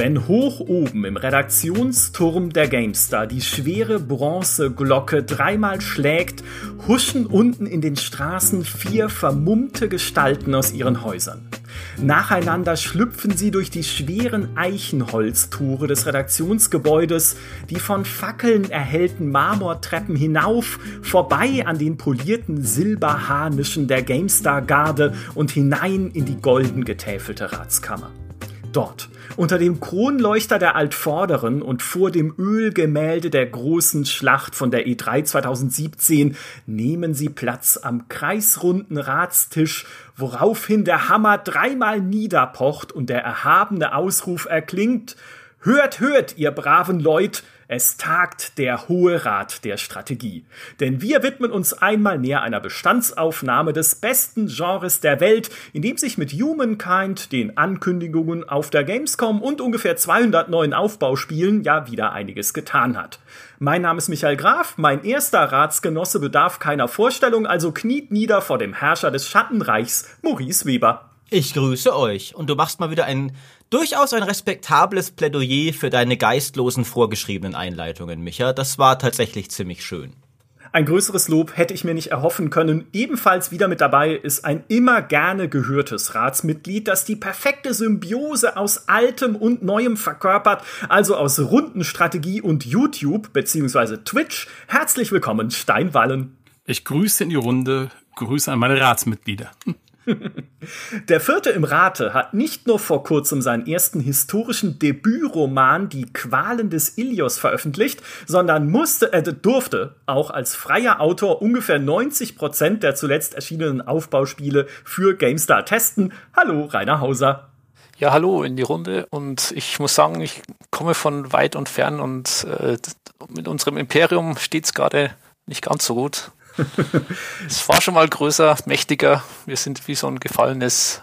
Wenn hoch oben im Redaktionsturm der GameStar die schwere Bronzeglocke dreimal schlägt, huschen unten in den Straßen vier vermummte Gestalten aus ihren Häusern. Nacheinander schlüpfen sie durch die schweren Eichenholztore des Redaktionsgebäudes, die von Fackeln erhellten Marmortreppen hinauf, vorbei an den polierten Silberharnischen der GameStar-Garde und hinein in die golden getäfelte Ratskammer. Dort, unter dem Kronleuchter der Altvorderen und vor dem Ölgemälde der großen Schlacht von der E3 2017 nehmen sie Platz am kreisrunden Ratstisch, woraufhin der Hammer dreimal niederpocht und der erhabene Ausruf erklingt Hört, hört, ihr braven Leut, es tagt der Hohe Rat der Strategie. Denn wir widmen uns einmal mehr einer Bestandsaufnahme des besten Genres der Welt, in dem sich mit Humankind, den Ankündigungen auf der Gamescom und ungefähr 200 neuen Aufbauspielen ja wieder einiges getan hat. Mein Name ist Michael Graf, mein erster Ratsgenosse bedarf keiner Vorstellung, also kniet nieder vor dem Herrscher des Schattenreichs, Maurice Weber. Ich grüße euch und du machst mal wieder ein durchaus ein respektables Plädoyer für deine geistlosen vorgeschriebenen Einleitungen, Micha. Das war tatsächlich ziemlich schön. Ein größeres Lob hätte ich mir nicht erhoffen können. Ebenfalls wieder mit dabei ist ein immer gerne gehörtes Ratsmitglied, das die perfekte Symbiose aus Altem und Neuem verkörpert, also aus Rundenstrategie und YouTube bzw. Twitch. Herzlich willkommen, Steinwallen. Ich grüße in die Runde, grüße an meine Ratsmitglieder. Der vierte im Rate hat nicht nur vor kurzem seinen ersten historischen Debütroman Die Qualen des Ilios veröffentlicht, sondern musste, äh, durfte auch als freier Autor ungefähr 90 Prozent der zuletzt erschienenen Aufbauspiele für GameStar testen. Hallo, Rainer Hauser. Ja, hallo in die Runde und ich muss sagen, ich komme von weit und fern und äh, mit unserem Imperium steht es gerade nicht ganz so gut es war schon mal größer, mächtiger. Wir sind wie so ein gefallenes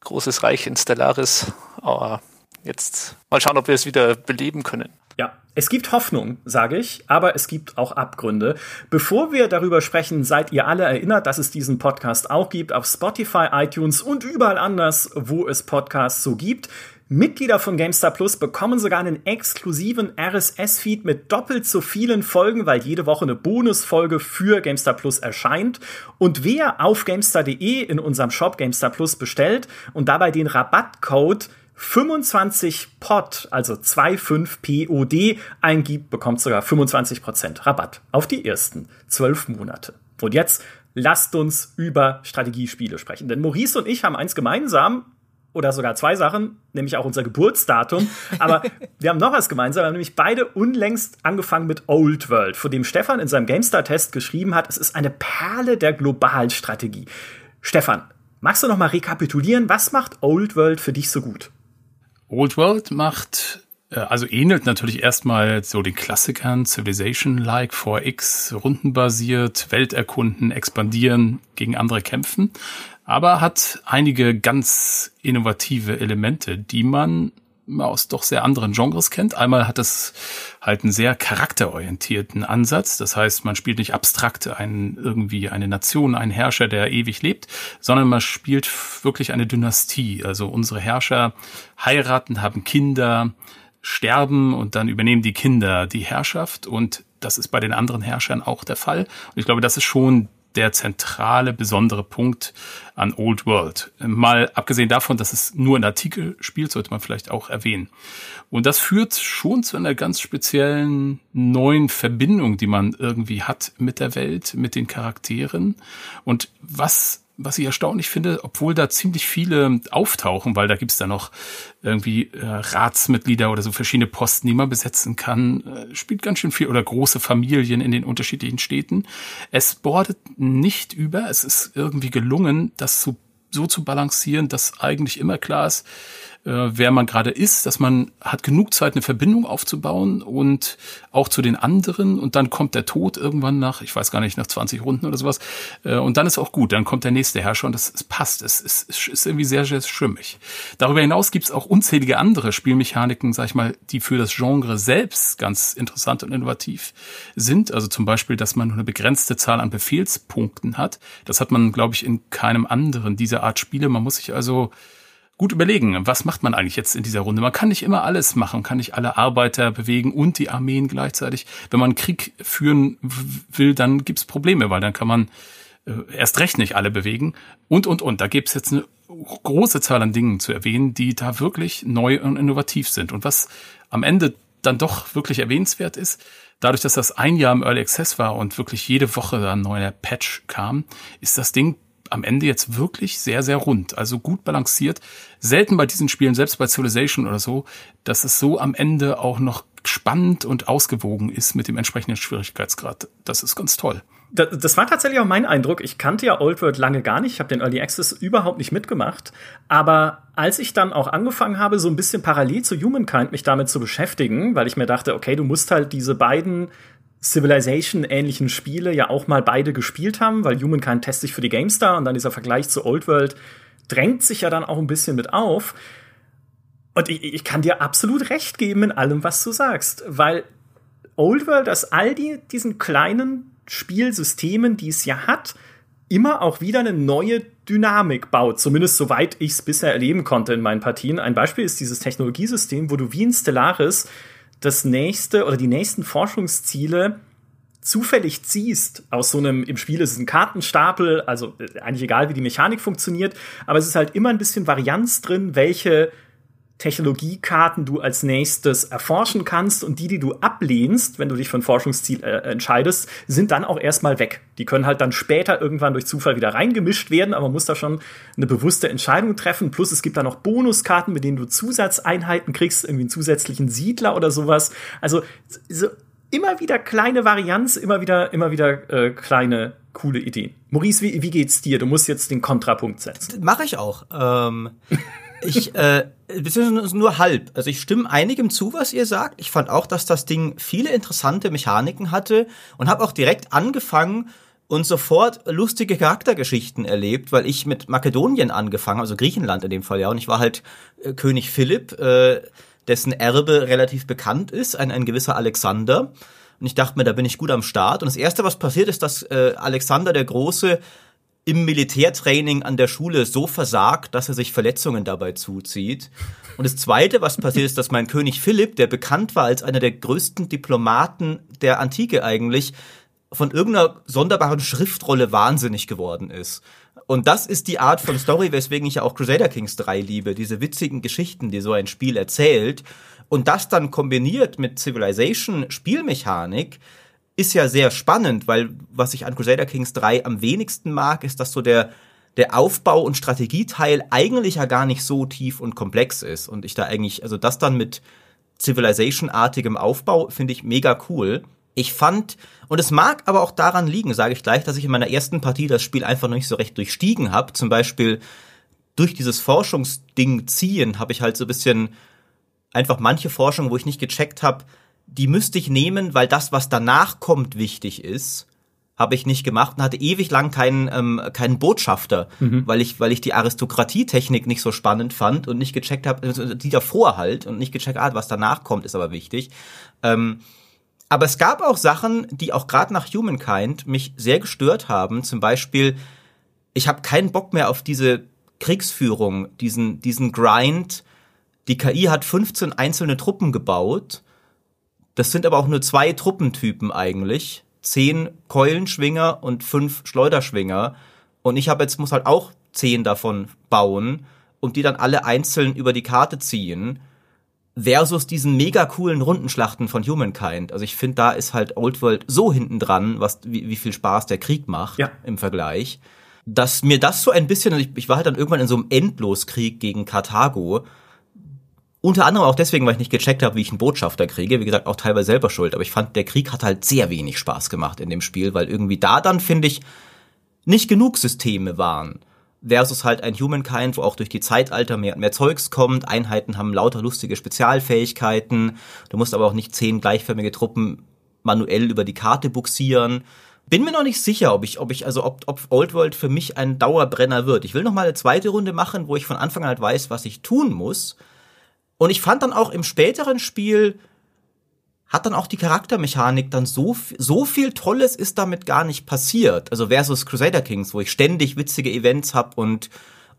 großes Reich in Stellaris. Aber jetzt mal schauen, ob wir es wieder beleben können. Ja, es gibt Hoffnung, sage ich, aber es gibt auch Abgründe. Bevor wir darüber sprechen, seid ihr alle erinnert, dass es diesen Podcast auch gibt auf Spotify, iTunes und überall anders, wo es Podcasts so gibt. Mitglieder von GameStar Plus bekommen sogar einen exklusiven RSS-Feed mit doppelt so vielen Folgen, weil jede Woche eine Bonusfolge für GameStar Plus erscheint. Und wer auf GameStar.de in unserem Shop GameStar Plus bestellt und dabei den Rabattcode 25POD, also 25POD eingibt, bekommt sogar 25% Rabatt auf die ersten zwölf Monate. Und jetzt lasst uns über Strategiespiele sprechen. Denn Maurice und ich haben eins gemeinsam, oder sogar zwei Sachen, nämlich auch unser Geburtsdatum. Aber wir haben noch was gemeinsam. Wir haben nämlich beide unlängst angefangen mit Old World, von dem Stefan in seinem GameStar-Test geschrieben hat, es ist eine Perle der globalen Strategie. Stefan, magst du noch mal rekapitulieren, was macht Old World für dich so gut? Old World macht äh, also ähnelt natürlich erstmal so den Klassikern Civilization-like, 4X, rundenbasiert, Welt erkunden, expandieren, gegen andere kämpfen. Aber hat einige ganz innovative Elemente, die man aus doch sehr anderen Genres kennt. Einmal hat es halt einen sehr charakterorientierten Ansatz. Das heißt, man spielt nicht abstrakt einen, irgendwie eine Nation, einen Herrscher, der ewig lebt, sondern man spielt wirklich eine Dynastie. Also unsere Herrscher heiraten, haben Kinder, sterben und dann übernehmen die Kinder die Herrschaft und das ist bei den anderen Herrschern auch der Fall. Und ich glaube, das ist schon der zentrale, besondere Punkt an Old World. Mal abgesehen davon, dass es nur ein Artikel spielt, sollte man vielleicht auch erwähnen. Und das führt schon zu einer ganz speziellen neuen Verbindung, die man irgendwie hat mit der Welt, mit den Charakteren. Und was was ich erstaunlich finde, obwohl da ziemlich viele auftauchen, weil da gibt's da noch irgendwie äh, Ratsmitglieder oder so verschiedene Posten, die man besetzen kann, äh, spielt ganz schön viel oder große Familien in den unterschiedlichen Städten. Es bordet nicht über, es ist irgendwie gelungen, das zu, so zu balancieren, dass eigentlich immer klar ist, wer man gerade ist, dass man hat genug Zeit, eine Verbindung aufzubauen und auch zu den anderen. Und dann kommt der Tod irgendwann nach, ich weiß gar nicht, nach 20 Runden oder sowas. Äh, und dann ist auch gut, dann kommt der nächste Herrscher und das, es passt, es, es, es ist irgendwie sehr, sehr schwimmig. Darüber hinaus gibt es auch unzählige andere Spielmechaniken, sag ich mal, die für das Genre selbst ganz interessant und innovativ sind, also zum Beispiel, dass man nur eine begrenzte Zahl an Befehlspunkten hat, das hat man, glaube ich, in keinem anderen dieser Art Spiele, man muss sich also gut überlegen, was macht man eigentlich jetzt in dieser Runde? Man kann nicht immer alles machen, kann nicht alle Arbeiter bewegen und die Armeen gleichzeitig. Wenn man Krieg führen will, dann gibt's Probleme, weil dann kann man äh, erst recht nicht alle bewegen und, und, und. Da gibt's jetzt eine große Zahl an Dingen zu erwähnen, die da wirklich neu und innovativ sind. Und was am Ende dann doch wirklich erwähnenswert ist, dadurch, dass das ein Jahr im Early Access war und wirklich jede Woche ein neuer Patch kam, ist das Ding am Ende jetzt wirklich sehr, sehr rund. Also gut balanciert. Selten bei diesen Spielen, selbst bei Civilization oder so, dass es so am Ende auch noch spannend und ausgewogen ist mit dem entsprechenden Schwierigkeitsgrad. Das ist ganz toll. Das, war tatsächlich auch mein Eindruck. Ich kannte ja Old World lange gar nicht. Ich habe den Early Access überhaupt nicht mitgemacht. Aber als ich dann auch angefangen habe, so ein bisschen parallel zu Humankind mich damit zu beschäftigen, weil ich mir dachte, okay, du musst halt diese beiden Civilization-ähnlichen Spiele ja auch mal beide gespielt haben, weil Humankind testet sich für die GameStar und dann dieser Vergleich zu Old World drängt sich ja dann auch ein bisschen mit auf. Und ich, ich kann dir absolut recht geben in allem, was du sagst, weil Old World aus all die, diesen kleinen Spielsystemen, die es ja hat, immer auch wieder eine neue Dynamik baut. Zumindest soweit ich es bisher erleben konnte in meinen Partien. Ein Beispiel ist dieses Technologiesystem, wo du wie in Stellaris das nächste oder die nächsten Forschungsziele zufällig ziehst aus so einem, im Spiel ist es ein Kartenstapel, also äh, eigentlich egal, wie die Mechanik funktioniert, aber es ist halt immer ein bisschen Varianz drin, welche Technologiekarten du als nächstes erforschen kannst und die, die du ablehnst, wenn du dich für ein Forschungsziel äh, entscheidest, sind dann auch erstmal weg. Die können halt dann später irgendwann durch Zufall wieder reingemischt werden, aber man muss da schon eine bewusste Entscheidung treffen. Plus es gibt da noch Bonuskarten, mit denen du Zusatzeinheiten kriegst, irgendwie einen zusätzlichen Siedler oder sowas. Also so immer wieder kleine Varianz, immer wieder, immer wieder äh, kleine coole Ideen. Maurice, wie, wie geht's dir? Du musst jetzt den Kontrapunkt setzen. Mache ich auch. Ähm, ich, äh, beziehungsweise nur halb. Also ich stimme einigem zu, was ihr sagt. Ich fand auch, dass das Ding viele interessante Mechaniken hatte und habe auch direkt angefangen und sofort lustige Charaktergeschichten erlebt, weil ich mit Makedonien angefangen, also Griechenland in dem Fall ja, und ich war halt äh, König Philipp, äh, dessen Erbe relativ bekannt ist, ein, ein gewisser Alexander. Und ich dachte mir, da bin ich gut am Start. Und das Erste, was passiert ist, dass äh, Alexander der Große im Militärtraining an der Schule so versagt, dass er sich Verletzungen dabei zuzieht. Und das Zweite, was passiert ist, dass mein König Philipp, der bekannt war als einer der größten Diplomaten der Antike eigentlich, von irgendeiner sonderbaren Schriftrolle wahnsinnig geworden ist. Und das ist die Art von Story, weswegen ich ja auch Crusader Kings 3 liebe, diese witzigen Geschichten, die so ein Spiel erzählt. Und das dann kombiniert mit Civilization Spielmechanik, ist ja sehr spannend, weil was ich an Crusader Kings 3 am wenigsten mag, ist, dass so der, der Aufbau- und Strategieteil eigentlich ja gar nicht so tief und komplex ist. Und ich da eigentlich, also das dann mit Civilization-artigem Aufbau finde ich mega cool. Ich fand, und es mag aber auch daran liegen, sage ich gleich, dass ich in meiner ersten Partie das Spiel einfach noch nicht so recht durchstiegen habe. Zum Beispiel durch dieses Forschungsding ziehen habe ich halt so ein bisschen einfach manche Forschung, wo ich nicht gecheckt habe, die müsste ich nehmen, weil das, was danach kommt, wichtig ist. Habe ich nicht gemacht und hatte ewig lang keinen, ähm, keinen Botschafter, mhm. weil ich, weil ich die Aristokratietechnik nicht so spannend fand und nicht gecheckt habe, also die davor halt und nicht gecheckt, ah, was danach kommt, ist aber wichtig. Ähm, aber es gab auch Sachen, die auch gerade nach Humankind mich sehr gestört haben. Zum Beispiel, ich habe keinen Bock mehr auf diese Kriegsführung, diesen, diesen Grind. Die KI hat 15 einzelne Truppen gebaut das sind aber auch nur zwei Truppentypen eigentlich. Zehn Keulenschwinger und fünf Schleuderschwinger. Und ich habe jetzt, muss halt auch zehn davon bauen und die dann alle einzeln über die Karte ziehen. Versus diesen mega coolen Rundenschlachten von Humankind. Also ich finde, da ist halt Old World so hinten dran, was, wie, wie viel Spaß der Krieg macht ja. im Vergleich. Dass mir das so ein bisschen, ich, ich war halt dann irgendwann in so einem Endloskrieg gegen Karthago unter anderem auch deswegen, weil ich nicht gecheckt habe, wie ich einen Botschafter kriege. Wie gesagt, auch teilweise selber schuld. Aber ich fand, der Krieg hat halt sehr wenig Spaß gemacht in dem Spiel, weil irgendwie da dann, finde ich, nicht genug Systeme waren. Versus halt ein Humankind, wo auch durch die Zeitalter mehr, mehr Zeugs kommt. Einheiten haben lauter lustige Spezialfähigkeiten. Du musst aber auch nicht zehn gleichförmige Truppen manuell über die Karte buxieren. Bin mir noch nicht sicher, ob ich, ob ich, also ob, ob Old World für mich ein Dauerbrenner wird. Ich will noch mal eine zweite Runde machen, wo ich von Anfang an halt weiß, was ich tun muss und ich fand dann auch im späteren Spiel hat dann auch die Charaktermechanik dann so, so viel Tolles ist damit gar nicht passiert. Also versus Crusader Kings, wo ich ständig witzige Events hab und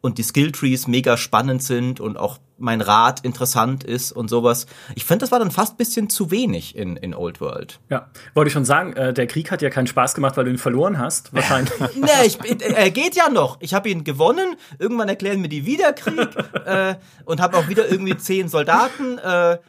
und die Skilltrees mega spannend sind und auch mein Rat interessant ist und sowas. Ich finde, das war dann fast bisschen zu wenig in, in Old World. Ja, wollte ich schon sagen, äh, der Krieg hat ja keinen Spaß gemacht, weil du ihn verloren hast, wahrscheinlich. nee, ich, er geht ja noch. Ich habe ihn gewonnen. Irgendwann erklären mir die wieder Krieg äh, und habe auch wieder irgendwie zehn Soldaten. Äh,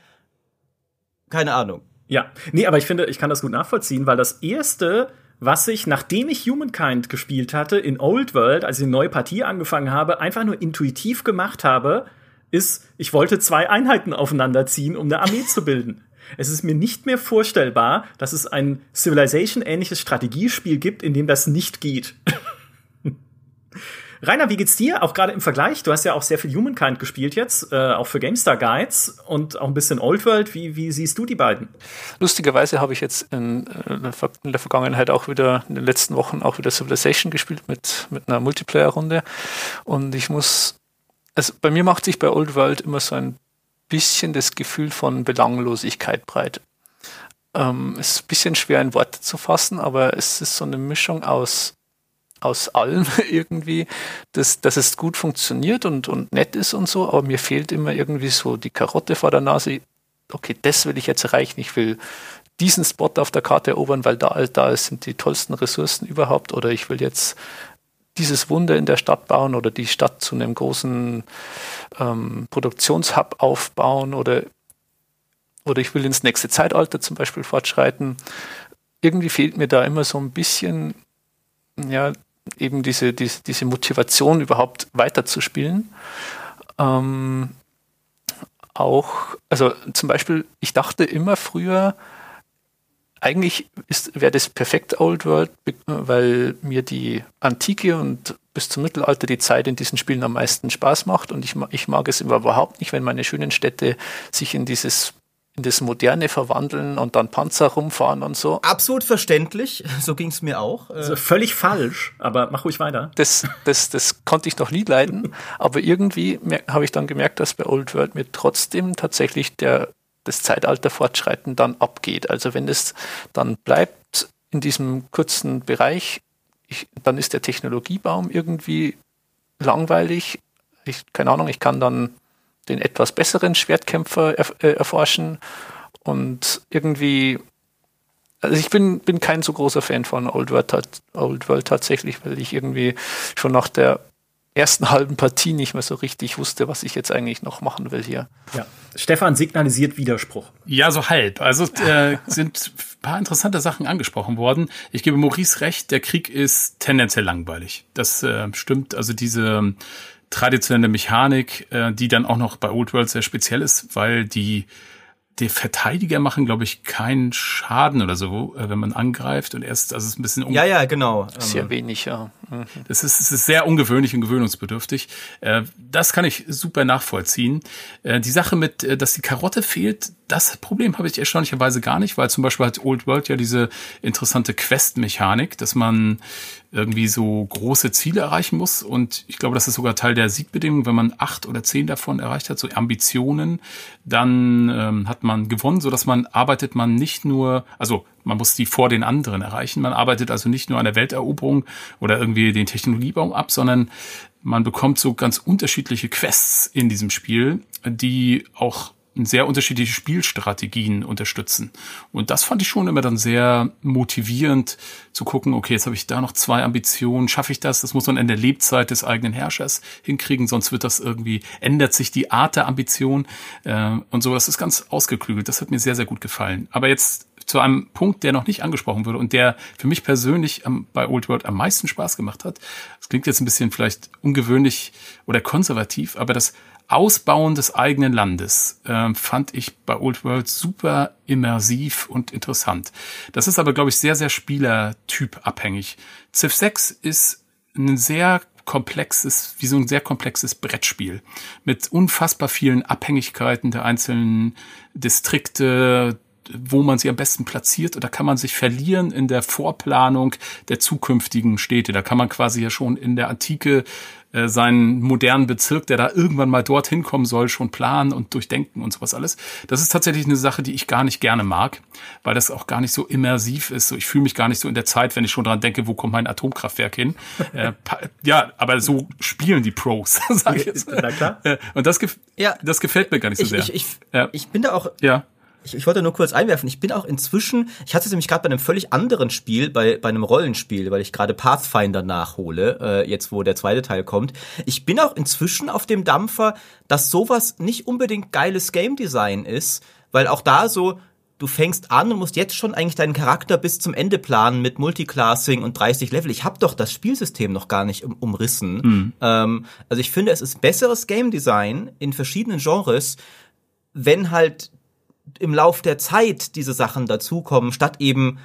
keine Ahnung. Ja, nee, aber ich finde, ich kann das gut nachvollziehen, weil das erste was ich, nachdem ich Humankind gespielt hatte, in Old World, als ich eine neue Partie angefangen habe, einfach nur intuitiv gemacht habe, ist, ich wollte zwei Einheiten aufeinanderziehen, um eine Armee zu bilden. Es ist mir nicht mehr vorstellbar, dass es ein Civilization-ähnliches Strategiespiel gibt, in dem das nicht geht. Rainer, wie geht's dir? Auch gerade im Vergleich. Du hast ja auch sehr viel Humankind gespielt jetzt, äh, auch für GameStar Guides und auch ein bisschen Old World. Wie, wie siehst du die beiden? Lustigerweise habe ich jetzt in, in, der Vergangenheit auch wieder, in den letzten Wochen auch wieder Civilization gespielt mit, mit einer Multiplayer-Runde. Und ich muss, also bei mir macht sich bei Old World immer so ein bisschen das Gefühl von Belanglosigkeit breit. Ähm, es ist ein bisschen schwer in Worte zu fassen, aber es ist so eine Mischung aus aus allem irgendwie, dass, dass es gut funktioniert und, und nett ist und so, aber mir fehlt immer irgendwie so die Karotte vor der Nase. Okay, das will ich jetzt erreichen. Ich will diesen Spot auf der Karte erobern, weil da, da sind die tollsten Ressourcen überhaupt. Oder ich will jetzt dieses Wunder in der Stadt bauen oder die Stadt zu einem großen ähm, Produktionshub aufbauen oder, oder ich will ins nächste Zeitalter zum Beispiel fortschreiten. Irgendwie fehlt mir da immer so ein bisschen ja, eben diese, diese, diese Motivation überhaupt weiterzuspielen. Ähm, auch, also zum Beispiel, ich dachte immer früher, eigentlich wäre das perfekt Old World, weil mir die Antike und bis zum Mittelalter die Zeit in diesen Spielen am meisten Spaß macht und ich, ich mag es überhaupt nicht, wenn meine schönen Städte sich in dieses in das Moderne verwandeln und dann Panzer rumfahren und so. Absolut verständlich, so ging es mir auch. Also völlig falsch, aber mach ruhig weiter. Das, das, das konnte ich noch nie leiden, aber irgendwie habe ich dann gemerkt, dass bei Old World mir trotzdem tatsächlich der, das Zeitalter fortschreiten dann abgeht. Also wenn es dann bleibt in diesem kurzen Bereich, ich, dann ist der Technologiebaum irgendwie langweilig. Ich, keine Ahnung, ich kann dann den etwas besseren Schwertkämpfer erf äh, erforschen und irgendwie also ich bin, bin kein so großer Fan von Old World, Old World tatsächlich, weil ich irgendwie schon nach der ersten halben Partie nicht mehr so richtig wusste, was ich jetzt eigentlich noch machen will hier. Ja. Stefan signalisiert Widerspruch. Ja, so halb. Also äh, sind ein paar interessante Sachen angesprochen worden. Ich gebe Maurice recht, der Krieg ist tendenziell langweilig. Das äh, stimmt. Also diese traditionelle Mechanik, äh, die dann auch noch bei Old World sehr speziell ist, weil die die Verteidiger machen, glaube ich, keinen Schaden oder so, äh, wenn man angreift und erst, also es ist ein bisschen ja ja genau sehr wenig ja. Mhm. Das ist, es ist sehr ungewöhnlich und gewöhnungsbedürftig. Äh, das kann ich super nachvollziehen. Äh, die Sache mit, äh, dass die Karotte fehlt, das Problem habe ich erstaunlicherweise gar nicht, weil zum Beispiel hat Old World ja diese interessante Quest-Mechanik, dass man irgendwie so große Ziele erreichen muss. Und ich glaube, das ist sogar Teil der Siegbedingung. Wenn man acht oder zehn davon erreicht hat, so Ambitionen, dann ähm, hat man gewonnen, so dass man arbeitet man nicht nur, also man muss die vor den anderen erreichen. Man arbeitet also nicht nur an der Welteroberung oder irgendwie den Technologiebaum ab, sondern man bekommt so ganz unterschiedliche Quests in diesem Spiel, die auch sehr unterschiedliche Spielstrategien unterstützen. Und das fand ich schon immer dann sehr motivierend zu gucken, okay, jetzt habe ich da noch zwei Ambitionen, schaffe ich das? Das muss man in der Lebzeit des eigenen Herrschers hinkriegen, sonst wird das irgendwie, ändert sich die Art der Ambition äh, und so. Das ist ganz ausgeklügelt. Das hat mir sehr, sehr gut gefallen. Aber jetzt zu einem Punkt, der noch nicht angesprochen wurde und der für mich persönlich am, bei Old World am meisten Spaß gemacht hat. Das klingt jetzt ein bisschen vielleicht ungewöhnlich oder konservativ, aber das Ausbauen des eigenen Landes äh, fand ich bei Old World super immersiv und interessant. Das ist aber, glaube ich, sehr, sehr spielertyp abhängig. Civ 6 ist ein sehr komplexes, wie so ein sehr komplexes Brettspiel mit unfassbar vielen Abhängigkeiten der einzelnen Distrikte, wo man sie am besten platziert. Und da kann man sich verlieren in der Vorplanung der zukünftigen Städte. Da kann man quasi ja schon in der Antike äh, seinen modernen Bezirk, der da irgendwann mal dorthin kommen soll, schon planen und durchdenken und sowas alles. Das ist tatsächlich eine Sache, die ich gar nicht gerne mag, weil das auch gar nicht so immersiv ist. So, ich fühle mich gar nicht so in der Zeit, wenn ich schon dran denke, wo kommt mein Atomkraftwerk hin. äh, ja, aber so spielen die Pros, sag ich jetzt. Na klar. Äh, und das, gef ja. das gefällt mir gar nicht so ich, sehr. Ich, ich, ja. ich bin da auch. Ja ich, ich wollte nur kurz einwerfen, ich bin auch inzwischen, ich hatte es nämlich gerade bei einem völlig anderen Spiel, bei, bei einem Rollenspiel, weil ich gerade Pathfinder nachhole, äh, jetzt wo der zweite Teil kommt. Ich bin auch inzwischen auf dem Dampfer, dass sowas nicht unbedingt geiles Game Design ist, weil auch da so, du fängst an und musst jetzt schon eigentlich deinen Charakter bis zum Ende planen mit Multiclassing und 30 Level. Ich habe doch das Spielsystem noch gar nicht um, umrissen. Mhm. Ähm, also ich finde, es ist besseres Game Design in verschiedenen Genres, wenn halt im Lauf der Zeit diese Sachen dazukommen, statt eben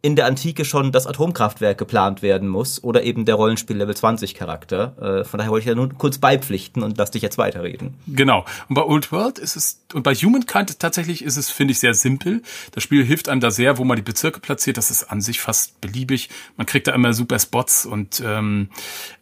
in der Antike schon das Atomkraftwerk geplant werden muss oder eben der Rollenspiel Level 20 Charakter. Äh, von daher wollte ich ja nur kurz beipflichten und lass dich jetzt weiterreden. Genau. Und bei Old World ist es und bei Humankind tatsächlich ist es finde ich sehr simpel. Das Spiel hilft einem da sehr, wo man die Bezirke platziert. Das ist an sich fast beliebig. Man kriegt da immer super Spots und ähm,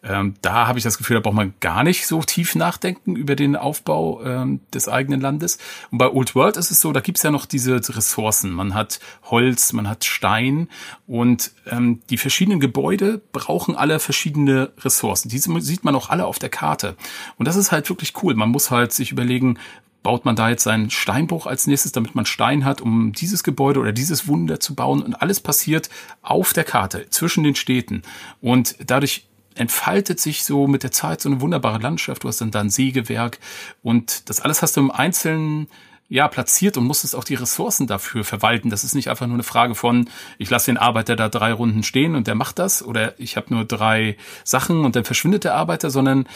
ähm, da habe ich das Gefühl, da braucht man gar nicht so tief nachdenken über den Aufbau ähm, des eigenen Landes. Und bei Old World ist es so, da gibt's ja noch diese Ressourcen. Man hat Holz, man hat Stein und ähm, die verschiedenen Gebäude brauchen alle verschiedene Ressourcen. Diese sieht man auch alle auf der Karte. Und das ist halt wirklich cool. Man muss halt sich überlegen, baut man da jetzt einen Steinbruch als nächstes, damit man Stein hat, um dieses Gebäude oder dieses Wunder zu bauen. Und alles passiert auf der Karte, zwischen den Städten. Und dadurch entfaltet sich so mit der Zeit so eine wunderbare Landschaft. Du hast dann da ein Sägewerk und das alles hast du im Einzelnen ja, platziert und musstest auch die Ressourcen dafür verwalten. Das ist nicht einfach nur eine Frage von, ich lasse den Arbeiter da drei Runden stehen und der macht das oder ich habe nur drei Sachen und dann verschwindet der Arbeiter, sondern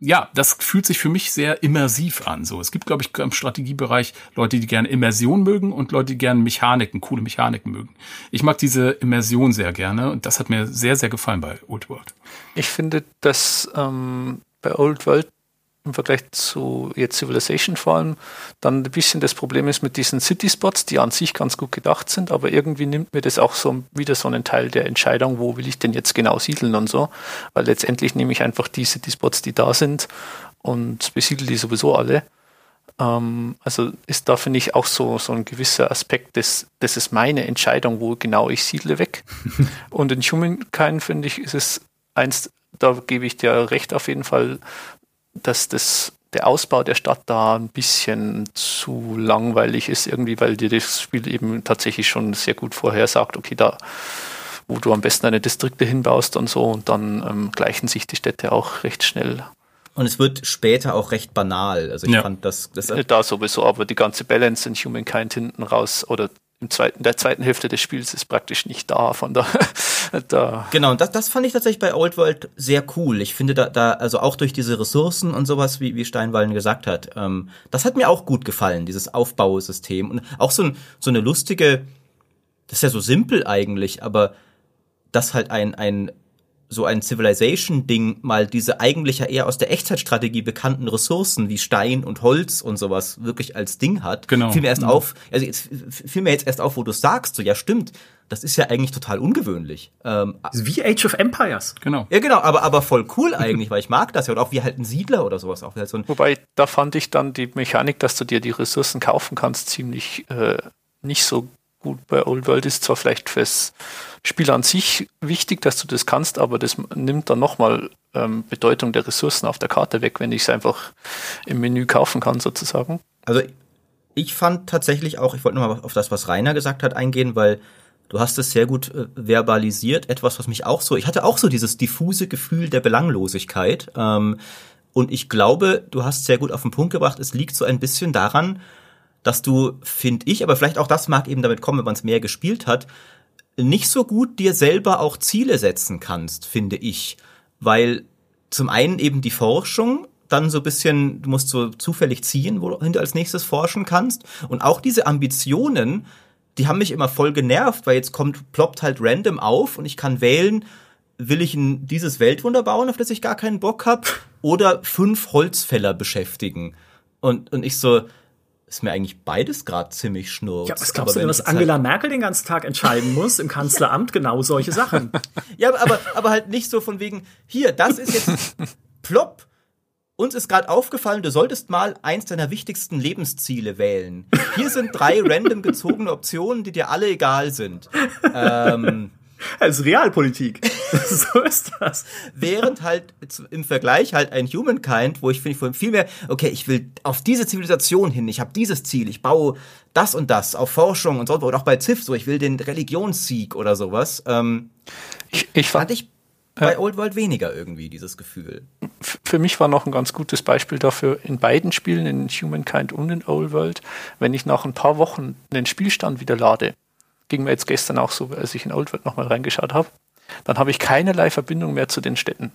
ja, das fühlt sich für mich sehr immersiv an. So, es gibt, glaube ich, im Strategiebereich Leute, die gerne Immersion mögen und Leute, die gerne Mechaniken, coole Mechaniken mögen. Ich mag diese Immersion sehr gerne und das hat mir sehr, sehr gefallen bei Old World. Ich finde, dass ähm, bei Old World im Vergleich zu jetzt Civilization vor allem dann ein bisschen das Problem ist mit diesen City-Spots, die an sich ganz gut gedacht sind, aber irgendwie nimmt mir das auch so wieder so einen Teil der Entscheidung, wo will ich denn jetzt genau siedeln und so, weil letztendlich nehme ich einfach die City-Spots, die da sind und besiedle die sowieso alle. Ähm, also ist da, finde ich, auch so, so ein gewisser Aspekt, des, das ist meine Entscheidung, wo genau ich siedle, weg. und in Humankind, finde ich, ist es eins, da gebe ich dir recht auf jeden Fall, dass das, der Ausbau der Stadt da ein bisschen zu langweilig ist, irgendwie, weil dir das Spiel eben tatsächlich schon sehr gut vorher sagt, okay, da wo du am besten deine Distrikte hinbaust und so, und dann ähm, gleichen sich die Städte auch recht schnell. Und es wird später auch recht banal. Also ich ja. fand das, das. Da sowieso, aber die ganze Balance in Humankind hinten raus oder im zweiten, der zweiten Hälfte des Spiels ist praktisch nicht da, von da. da. Genau, und das, das fand ich tatsächlich bei Old World sehr cool. Ich finde da, da also auch durch diese Ressourcen und sowas, wie, wie Steinwallen gesagt hat, ähm, das hat mir auch gut gefallen, dieses Aufbausystem. Und auch so, ein, so eine lustige, das ist ja so simpel eigentlich, aber das halt ein, ein so ein Civilization-Ding mal diese eigentlich ja eher aus der Echtzeitstrategie bekannten Ressourcen wie Stein und Holz und sowas wirklich als Ding hat. Genau. Fiel mir erst mhm. auf, also jetzt, fiel mir jetzt erst auf, wo du sagst, so ja stimmt, das ist ja eigentlich total ungewöhnlich. Ähm, wie Age of Empires. Genau. Ja, genau, aber, aber voll cool eigentlich, weil ich mag das ja. Und auch wie halt ein Siedler oder sowas. Auch halt so Wobei, da fand ich dann die Mechanik, dass du dir die Ressourcen kaufen kannst, ziemlich äh, nicht so gut bei Old World. Ist zwar vielleicht fürs Spiel an sich wichtig, dass du das kannst, aber das nimmt dann nochmal ähm, Bedeutung der Ressourcen auf der Karte weg, wenn ich es einfach im Menü kaufen kann, sozusagen. Also ich fand tatsächlich auch, ich wollte nochmal auf das, was Rainer gesagt hat, eingehen, weil du hast es sehr gut äh, verbalisiert, etwas, was mich auch so, ich hatte auch so dieses diffuse Gefühl der Belanglosigkeit. Ähm, und ich glaube, du hast sehr gut auf den Punkt gebracht, es liegt so ein bisschen daran, dass du, finde ich, aber vielleicht auch das mag eben damit kommen, wenn man es mehr gespielt hat, nicht so gut dir selber auch Ziele setzen kannst, finde ich. Weil zum einen eben die Forschung, dann so bisschen, du musst so zufällig ziehen, wohin du als nächstes forschen kannst. Und auch diese Ambitionen, die haben mich immer voll genervt, weil jetzt kommt, ploppt halt random auf und ich kann wählen, will ich ein, dieses Weltwunder bauen, auf das ich gar keinen Bock hab, oder fünf Holzfäller beschäftigen. Und, und ich so, ist mir eigentlich beides gerade ziemlich schnurz. Ja, was glaubst du denn, dass Angela Merkel den ganzen Tag entscheiden muss im Kanzleramt? genau solche Sachen. ja, aber, aber halt nicht so von wegen, hier, das ist jetzt plopp, uns ist gerade aufgefallen, du solltest mal eins deiner wichtigsten Lebensziele wählen. Hier sind drei random gezogene Optionen, die dir alle egal sind. Ähm, als Realpolitik. so ist das. Während halt im Vergleich halt ein Humankind, wo ich finde, viel mehr, okay, ich will auf diese Zivilisation hin, ich habe dieses Ziel, ich baue das und das auf Forschung und so, und auch bei Ziff so, ich will den Religionssieg oder sowas. Ähm, ich, ich fand ich bei Old World weniger irgendwie dieses Gefühl. Für mich war noch ein ganz gutes Beispiel dafür in beiden Spielen, in Humankind und in Old World, wenn ich nach ein paar Wochen einen Spielstand wieder lade, ging mir jetzt gestern auch so, als ich in Old World nochmal reingeschaut habe, dann habe ich keinerlei Verbindung mehr zu den Städten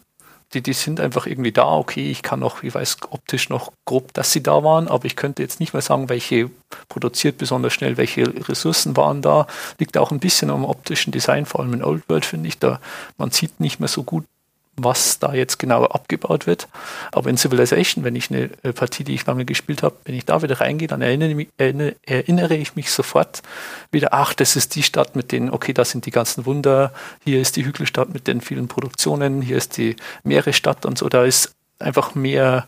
die, die sind einfach irgendwie da. Okay, ich kann noch, ich weiß optisch noch grob, dass sie da waren, aber ich könnte jetzt nicht mehr sagen, welche produziert besonders schnell, welche Ressourcen waren da. Liegt auch ein bisschen am optischen Design, vor allem in Old World finde ich, da man sieht nicht mehr so gut, was da jetzt genau abgebaut wird. Aber in Civilization, wenn ich eine Partie, die ich lange gespielt habe, wenn ich da wieder reingehe, dann erinnere, mich, erinnere, ich mich sofort wieder, ach, das ist die Stadt mit den, okay, da sind die ganzen Wunder, hier ist die Hügelstadt mit den vielen Produktionen, hier ist die Meeresstadt und so, da ist einfach mehr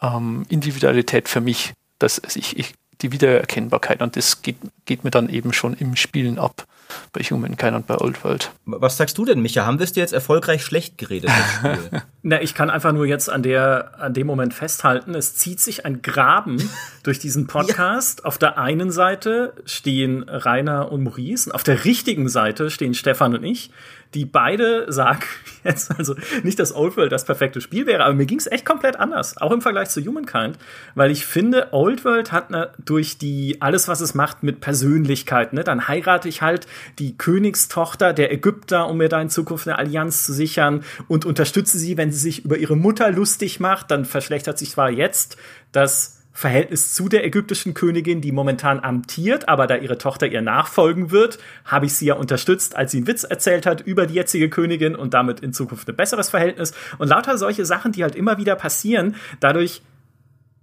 ähm, Individualität für mich, dass ich, ich die Wiedererkennbarkeit. Und das geht, geht mir dann eben schon im Spielen ab bei Humankind und bei Old World. Was sagst du denn, Micha? Haben wir es dir jetzt erfolgreich schlecht geredet? Na, ich kann einfach nur jetzt an der, an dem Moment festhalten, es zieht sich ein Graben durch diesen Podcast. Ja. Auf der einen Seite stehen Rainer und Maurice und auf der richtigen Seite stehen Stefan und ich die beide sagen jetzt, also nicht, dass Old World das perfekte Spiel wäre, aber mir ging es echt komplett anders, auch im Vergleich zu Humankind, weil ich finde, Old World hat ne, durch die, alles, was es macht mit Persönlichkeit, ne, dann heirate ich halt die Königstochter der Ägypter, um mir da in Zukunft eine Allianz zu sichern und unterstütze sie, wenn sie sich über ihre Mutter lustig macht, dann verschlechtert sich zwar jetzt das Verhältnis zu der ägyptischen Königin, die momentan amtiert, aber da ihre Tochter ihr nachfolgen wird, habe ich sie ja unterstützt, als sie einen Witz erzählt hat über die jetzige Königin und damit in Zukunft ein besseres Verhältnis. Und lauter solche Sachen, die halt immer wieder passieren, dadurch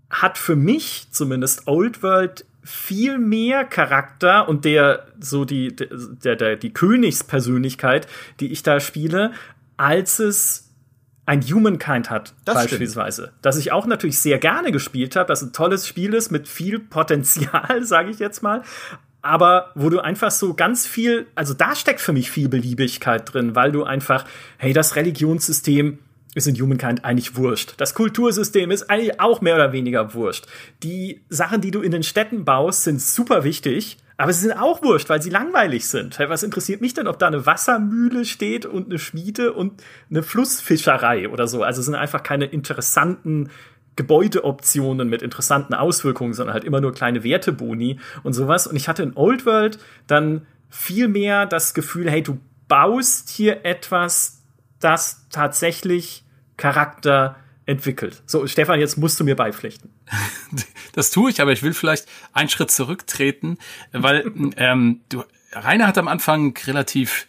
hat für mich zumindest Old World viel mehr Charakter und der so die der, der die Königspersönlichkeit, die ich da spiele, als es ein Humankind hat, das beispielsweise. Stimmt. Das ich auch natürlich sehr gerne gespielt habe, das ein tolles Spiel ist mit viel Potenzial, sage ich jetzt mal. Aber wo du einfach so ganz viel, also da steckt für mich viel Beliebigkeit drin, weil du einfach, hey, das Religionssystem ist in Humankind eigentlich wurscht. Das Kultursystem ist eigentlich auch mehr oder weniger wurscht. Die Sachen, die du in den Städten baust, sind super wichtig, aber sie sind auch wurscht, weil sie langweilig sind. Was interessiert mich denn, ob da eine Wassermühle steht und eine Schmiede und eine Flussfischerei oder so? Also sind einfach keine interessanten Gebäudeoptionen mit interessanten Auswirkungen, sondern halt immer nur kleine Werteboni und sowas. Und ich hatte in Old World dann viel mehr das Gefühl, hey, du baust hier etwas, das tatsächlich Charakter entwickelt. So, Stefan, jetzt musst du mir beipflichten. Das tue ich, aber ich will vielleicht einen Schritt zurücktreten, weil ähm, du, Rainer hat am Anfang relativ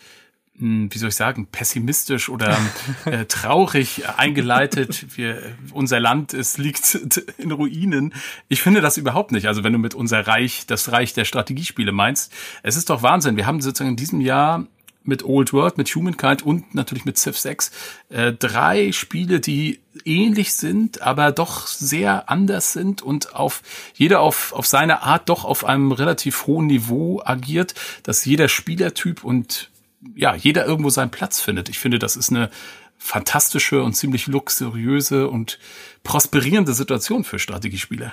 hm, wie soll ich sagen, pessimistisch oder äh, traurig eingeleitet. Wir, unser Land, es liegt in Ruinen. Ich finde das überhaupt nicht. Also wenn du mit unser Reich, das Reich der Strategiespiele meinst, es ist doch Wahnsinn. Wir haben sozusagen in diesem Jahr mit Old World, mit Humankind und natürlich mit Civ 6 äh, drei Spiele, die ähnlich sind, aber doch sehr anders sind und auf jeder auf, auf seine Art doch auf einem relativ hohen Niveau agiert, dass jeder Spielertyp und ja, jeder irgendwo seinen Platz findet. Ich finde, das ist eine fantastische und ziemlich luxuriöse und prosperierende Situation für Strategiespieler.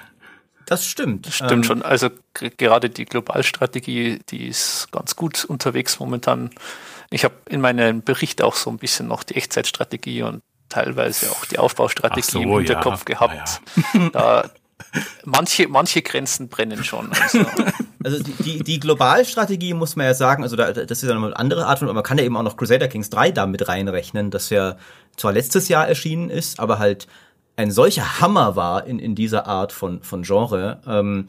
Das stimmt. Das stimmt ähm, schon. Also gerade die Globalstrategie, die ist ganz gut unterwegs momentan. Ich habe in meinem Bericht auch so ein bisschen noch die Echtzeitstrategie und teilweise auch die Aufbaustrategie so, im Hinterkopf ja, gehabt. Ja. Da, manche, manche Grenzen brennen schon. Also, also die, die, die Globalstrategie muss man ja sagen, also da, das ist ja eine andere Art von, aber man kann ja eben auch noch Crusader Kings 3 da mit reinrechnen, das ja zwar letztes Jahr erschienen ist, aber halt ein solcher Hammer war in, in dieser Art von, von Genre. Ähm,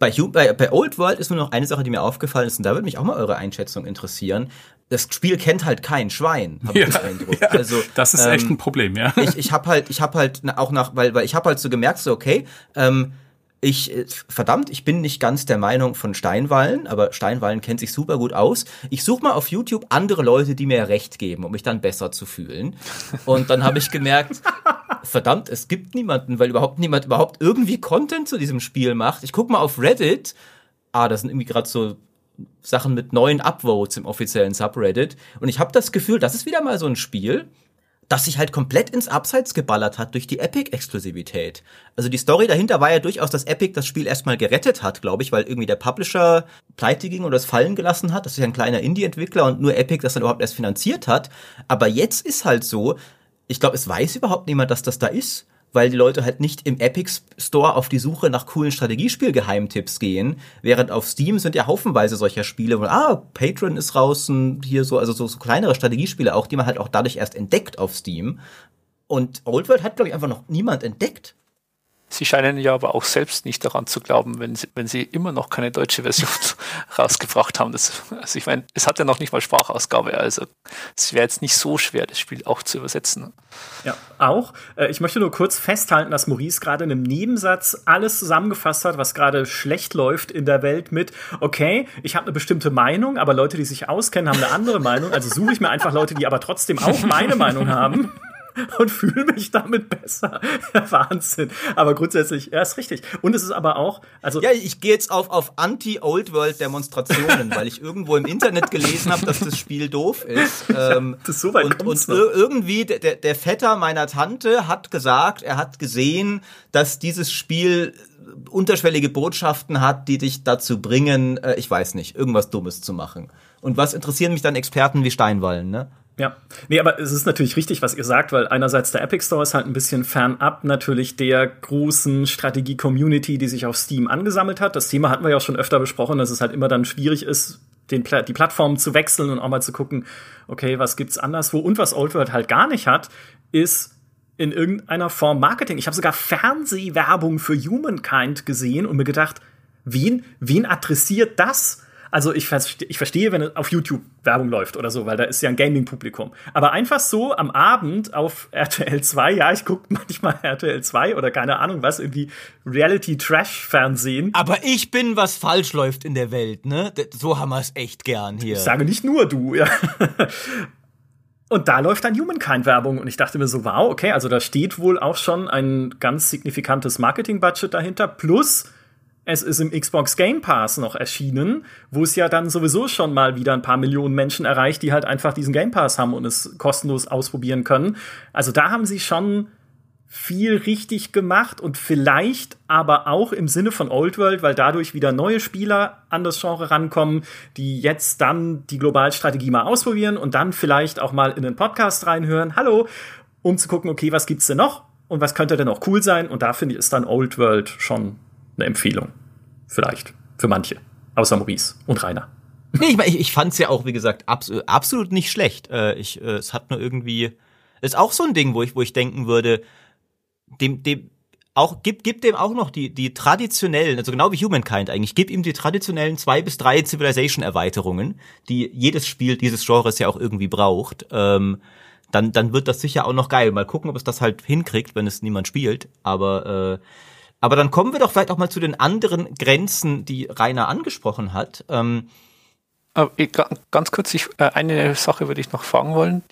bei, bei, bei Old World ist nur noch eine Sache, die mir aufgefallen ist, und da würde mich auch mal eure Einschätzung interessieren. Das Spiel kennt halt kein Schwein, habe ja, ich den Eindruck. Ja, also, das ist ähm, echt ein Problem, ja. Ich, ich habe halt, ich habe halt auch nach, weil, weil ich habe halt so gemerkt, so okay, ähm, ich, äh, verdammt, ich bin nicht ganz der Meinung von Steinwallen, aber Steinwallen kennt sich super gut aus. Ich suche mal auf YouTube andere Leute, die mir recht geben, um mich dann besser zu fühlen. Und dann habe ich gemerkt, verdammt, es gibt niemanden, weil überhaupt niemand überhaupt irgendwie Content zu diesem Spiel macht. Ich guck mal auf Reddit. Ah, da sind irgendwie gerade so Sachen mit neuen Upvotes im offiziellen Subreddit. Und ich habe das Gefühl, das ist wieder mal so ein Spiel, das sich halt komplett ins Abseits geballert hat durch die Epic-Exklusivität. Also die Story dahinter war ja durchaus, dass Epic das Spiel erstmal gerettet hat, glaube ich, weil irgendwie der Publisher pleite ging oder es fallen gelassen hat. Das ist ja ein kleiner Indie-Entwickler und nur Epic das dann überhaupt erst finanziert hat. Aber jetzt ist halt so, ich glaube, es weiß überhaupt niemand, dass das da ist weil die Leute halt nicht im Epic Store auf die Suche nach coolen Strategiespiel-Geheimtipps gehen, während auf Steam sind ja haufenweise solcher Spiele, wo, ah, Patreon ist draußen, hier so, also so, so kleinere Strategiespiele auch, die man halt auch dadurch erst entdeckt auf Steam. Und Old World hat, glaube ich, einfach noch niemand entdeckt. Sie scheinen ja aber auch selbst nicht daran zu glauben, wenn sie, wenn sie immer noch keine deutsche Version rausgebracht haben. Das, also ich meine, es hat ja noch nicht mal Sprachausgabe, also es wäre jetzt nicht so schwer, das Spiel auch zu übersetzen. Ja, auch. Äh, ich möchte nur kurz festhalten, dass Maurice gerade in einem Nebensatz alles zusammengefasst hat, was gerade schlecht läuft in der Welt mit, okay, ich habe eine bestimmte Meinung, aber Leute, die sich auskennen, haben eine andere Meinung. Also suche ich mir einfach Leute, die aber trotzdem auch meine Meinung haben und fühle mich damit besser. Wahnsinn. Aber grundsätzlich, ja, ist richtig. Und es ist aber auch, also. Ja, ich gehe jetzt auf, auf Anti-Old-World-Demonstrationen, weil ich irgendwo im Internet gelesen habe, dass das Spiel doof ist. Ähm, das ist so weit und und irgendwie, der, der Vetter meiner Tante hat gesagt, er hat gesehen, dass dieses Spiel unterschwellige Botschaften hat, die dich dazu bringen, äh, ich weiß nicht, irgendwas Dummes zu machen. Und was interessieren mich dann Experten wie Steinwallen, ne? Ja, nee, aber es ist natürlich richtig, was ihr sagt, weil einerseits der Epic Store ist halt ein bisschen fernab natürlich der großen Strategie-Community, die sich auf Steam angesammelt hat. Das Thema hatten wir ja auch schon öfter besprochen, dass es halt immer dann schwierig ist, den Pla die Plattform zu wechseln und auch mal zu gucken, okay, was gibt's anderswo? Und was Old World halt gar nicht hat, ist in irgendeiner Form Marketing. Ich habe sogar Fernsehwerbung für Humankind gesehen und mir gedacht, wen, wen adressiert das? Also ich, verste ich verstehe, wenn auf YouTube Werbung läuft oder so, weil da ist ja ein Gaming-Publikum. Aber einfach so am Abend auf RTL 2, ja, ich gucke manchmal RTL 2 oder keine Ahnung was, irgendwie Reality-Trash-Fernsehen. Aber ich bin, was falsch läuft in der Welt, ne? So haben wir es echt gern hier. Ich sage nicht nur du, ja. Und da läuft dann Humankind-Werbung. Und ich dachte mir so, wow, okay, also da steht wohl auch schon ein ganz signifikantes Marketing-Budget dahinter. Plus, es ist im Xbox Game Pass noch erschienen, wo es ja dann sowieso schon mal wieder ein paar Millionen Menschen erreicht, die halt einfach diesen Game Pass haben und es kostenlos ausprobieren können. Also da haben sie schon viel richtig gemacht und vielleicht aber auch im Sinne von Old World, weil dadurch wieder neue Spieler an das Genre rankommen, die jetzt dann die Globalstrategie mal ausprobieren und dann vielleicht auch mal in den Podcast reinhören. Hallo, um zu gucken, okay, was gibt's denn noch und was könnte denn auch cool sein? Und da finde ich ist dann Old World schon eine Empfehlung. Vielleicht. Für manche. Außer Maurice und Rainer. Nee, ich, ich, ich fand es ja auch, wie gesagt, abs absolut nicht schlecht. Äh, ich, äh, es hat nur irgendwie. Ist auch so ein Ding, wo ich, wo ich denken würde, dem, dem, auch, gib, gib dem auch noch die, die traditionellen, also genau wie Humankind eigentlich, gib ihm die traditionellen zwei bis drei Civilization-Erweiterungen, die jedes Spiel dieses Genres ja auch irgendwie braucht. Ähm, dann, dann wird das sicher auch noch geil. Mal gucken, ob es das halt hinkriegt, wenn es niemand spielt. Aber äh, aber dann kommen wir doch vielleicht auch mal zu den anderen Grenzen, die Rainer angesprochen hat. Ähm ganz kurz, ich, äh, eine Sache würde ich noch fragen wollen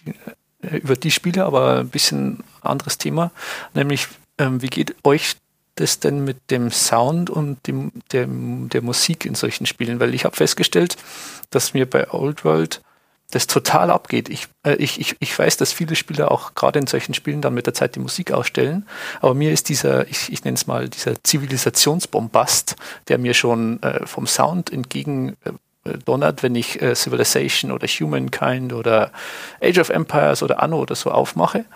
äh, über die Spiele, aber ein bisschen anderes Thema, nämlich ähm, wie geht euch das denn mit dem Sound und dem, dem, der Musik in solchen Spielen? Weil ich habe festgestellt, dass mir bei Old World das total abgeht. Ich, äh, ich, ich, ich weiß, dass viele Spieler auch gerade in solchen Spielen dann mit der Zeit die Musik ausstellen, aber mir ist dieser, ich, ich nenne es mal, dieser Zivilisationsbombast, der mir schon äh, vom Sound entgegen äh, donnert, wenn ich äh, Civilization oder Humankind oder Age of Empires oder Anno oder so aufmache.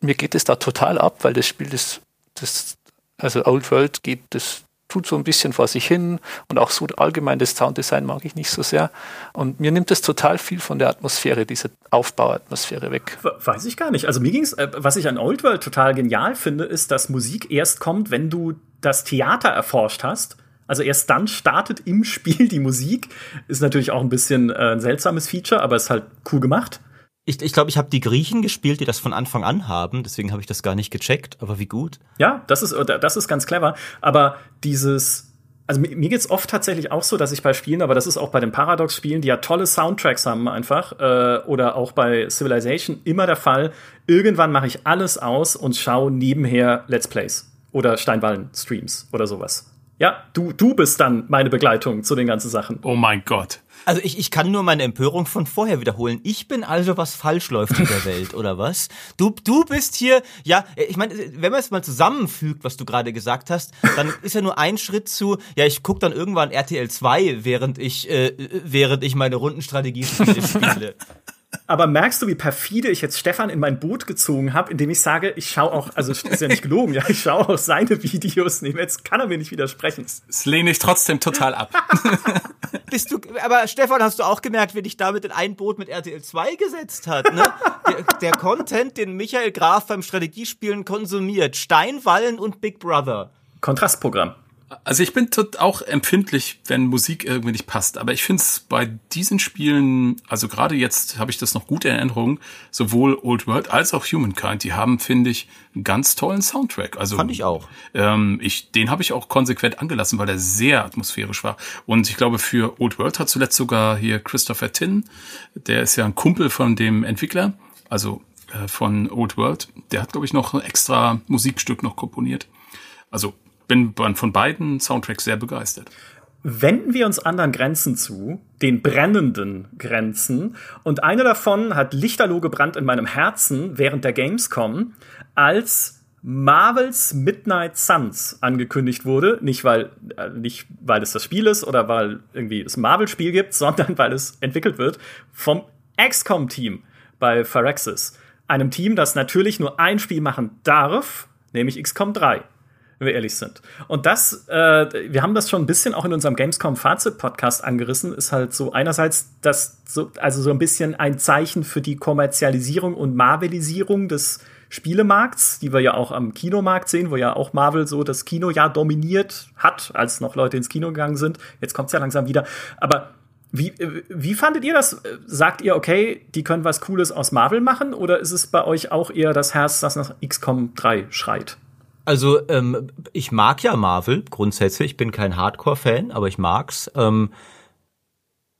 Mir geht es da total ab, weil das Spiel das, das also Old World geht das tut so ein bisschen vor sich hin und auch so allgemein das Sounddesign mag ich nicht so sehr. Und mir nimmt es total viel von der Atmosphäre, diese Aufbauatmosphäre weg. Weiß ich gar nicht. Also mir ging's, äh, was ich an Old World total genial finde, ist, dass Musik erst kommt, wenn du das Theater erforscht hast. Also erst dann startet im Spiel die Musik. Ist natürlich auch ein bisschen äh, ein seltsames Feature, aber ist halt cool gemacht. Ich glaube, ich, glaub, ich habe die Griechen gespielt, die das von Anfang an haben, deswegen habe ich das gar nicht gecheckt, aber wie gut. Ja, das ist, das ist ganz clever. Aber dieses, also mir, mir geht's oft tatsächlich auch so, dass ich bei Spielen, aber das ist auch bei den Paradox-Spielen, die ja tolle Soundtracks haben einfach, äh, oder auch bei Civilization immer der Fall. Irgendwann mache ich alles aus und schaue nebenher Let's Plays oder Steinwallen-Streams oder sowas. Ja, du, du bist dann meine Begleitung zu den ganzen Sachen. Oh mein Gott. Also ich, ich kann nur meine Empörung von vorher wiederholen. Ich bin also, was falsch läuft in der Welt, oder was? Du, du bist hier, ja, ich meine, wenn man es mal zusammenfügt, was du gerade gesagt hast, dann ist ja nur ein Schritt zu, ja, ich guck dann irgendwann RTL 2, während ich, äh, während ich meine Rundenstrategie spiele. Aber merkst du, wie perfide ich jetzt Stefan in mein Boot gezogen habe, indem ich sage, ich schaue auch, also ist ja nicht gelogen, ja, ich schaue auch seine Videos. Nee, jetzt kann er mir nicht widersprechen. Das lehne ich trotzdem total ab. Bist du, aber Stefan, hast du auch gemerkt, wie dich damit in ein Boot mit RTL 2 gesetzt hat, ne? der, der Content, den Michael Graf beim Strategiespielen konsumiert. Steinwallen und Big Brother. Kontrastprogramm. Also ich bin auch empfindlich, wenn Musik irgendwie nicht passt. Aber ich finde es bei diesen Spielen, also gerade jetzt habe ich das noch gut in Erinnerung, sowohl Old World als auch Humankind, die haben, finde ich, einen ganz tollen Soundtrack. Also fand ich auch. Ähm, ich, den habe ich auch konsequent angelassen, weil er sehr atmosphärisch war. Und ich glaube, für Old World hat zuletzt sogar hier Christopher Tin, der ist ja ein Kumpel von dem Entwickler, also äh, von Old World, der hat, glaube ich, noch ein extra Musikstück noch komponiert. Also bin von beiden Soundtracks sehr begeistert. Wenden wir uns anderen Grenzen zu, den brennenden Grenzen. Und eine davon hat lichterloh gebrannt in meinem Herzen während der Gamescom, als Marvels Midnight Suns angekündigt wurde. Nicht weil, äh, nicht weil es das Spiel ist oder weil irgendwie es ein Marvel-Spiel gibt, sondern weil es entwickelt wird vom XCOM-Team bei Phyrexis. Einem Team, das natürlich nur ein Spiel machen darf, nämlich XCOM 3 wenn wir ehrlich sind. Und das, äh, wir haben das schon ein bisschen auch in unserem Gamescom-Fazit-Podcast angerissen, ist halt so einerseits das, so, also so ein bisschen ein Zeichen für die Kommerzialisierung und Marvelisierung des Spielemarkts, die wir ja auch am Kinomarkt sehen, wo ja auch Marvel so das Kinojahr dominiert hat, als noch Leute ins Kino gegangen sind. Jetzt kommt es ja langsam wieder. Aber wie, wie fandet ihr das? Sagt ihr, okay, die können was Cooles aus Marvel machen? Oder ist es bei euch auch eher das Herz, das nach XCOM 3 schreit? Also ähm, ich mag ja Marvel grundsätzlich. Ich bin kein Hardcore-Fan, aber ich mag's. Ähm,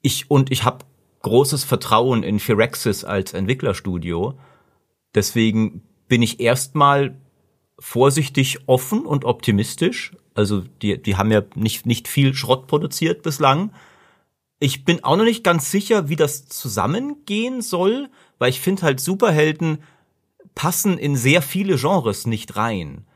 ich und ich habe großes Vertrauen in Firaxis als Entwicklerstudio. Deswegen bin ich erstmal vorsichtig offen und optimistisch. Also die, die haben ja nicht, nicht viel Schrott produziert bislang. Ich bin auch noch nicht ganz sicher, wie das zusammengehen soll, weil ich finde halt Superhelden passen in sehr viele Genres nicht rein.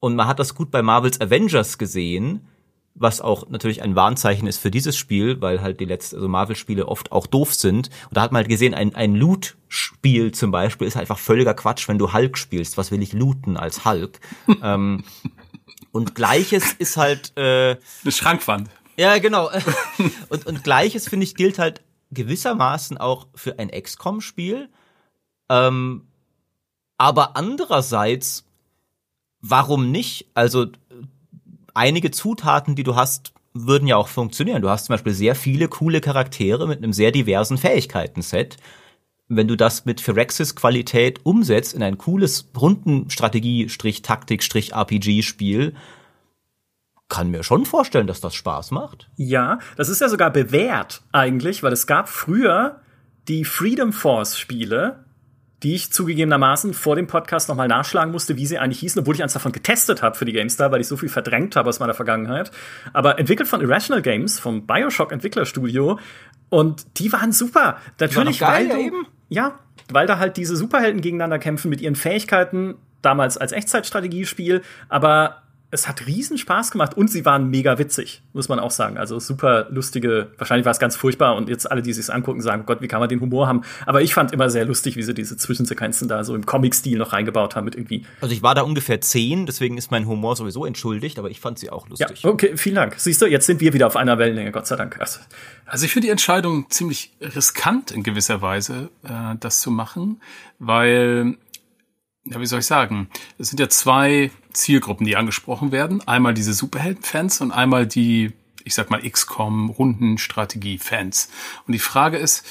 Und man hat das gut bei Marvels Avengers gesehen, was auch natürlich ein Warnzeichen ist für dieses Spiel, weil halt die letzten, also Marvel-Spiele oft auch doof sind. Und da hat man halt gesehen, ein, ein Loot-Spiel zum Beispiel ist einfach völliger Quatsch, wenn du Hulk spielst. Was will ich looten als Hulk? ähm, und gleiches ist halt äh, eine Schrankwand. Ja, genau. und, und gleiches, finde ich, gilt halt gewissermaßen auch für ein XCOM-Spiel. Ähm, aber andererseits warum nicht? Also einige Zutaten, die du hast, würden ja auch funktionieren. Du hast zum Beispiel sehr viele coole Charaktere mit einem sehr diversen Fähigkeiten-Set. Wenn du das mit Phyrexis-Qualität umsetzt in ein cooles Rundenstrategie-Taktik-RPG-Spiel, kann mir schon vorstellen, dass das Spaß macht. Ja, das ist ja sogar bewährt eigentlich, weil es gab früher die Freedom Force Spiele, die ich zugegebenermaßen vor dem Podcast nochmal nachschlagen musste, wie sie eigentlich hießen, obwohl ich eins davon getestet habe für die GameStar, weil ich so viel verdrängt habe aus meiner Vergangenheit. Aber entwickelt von Irrational Games, vom Bioshock Entwicklerstudio. Und die waren super. Natürlich, war geil, weil eben. ja, weil da halt diese Superhelden gegeneinander kämpfen mit ihren Fähigkeiten, damals als Echtzeitstrategiespiel, aber es hat riesen Spaß gemacht und sie waren mega witzig, muss man auch sagen. Also super lustige, wahrscheinlich war es ganz furchtbar und jetzt alle, die sich angucken, sagen, oh Gott, wie kann man den Humor haben? Aber ich fand immer sehr lustig, wie sie diese Zwischensequenzen da so im Comic-Stil noch reingebaut haben mit irgendwie. Also ich war da ungefähr zehn, deswegen ist mein Humor sowieso entschuldigt, aber ich fand sie auch lustig. Ja, okay, vielen Dank. Siehst du, jetzt sind wir wieder auf einer Wellenlänge, Gott sei Dank. Also, also ich finde die Entscheidung ziemlich riskant in gewisser Weise, äh, das zu machen, weil ja, wie soll ich sagen? Es sind ja zwei Zielgruppen, die angesprochen werden. Einmal diese Superhelden-Fans und einmal die, ich sag mal, XCOM, Rundenstrategie-Fans. Und die Frage ist,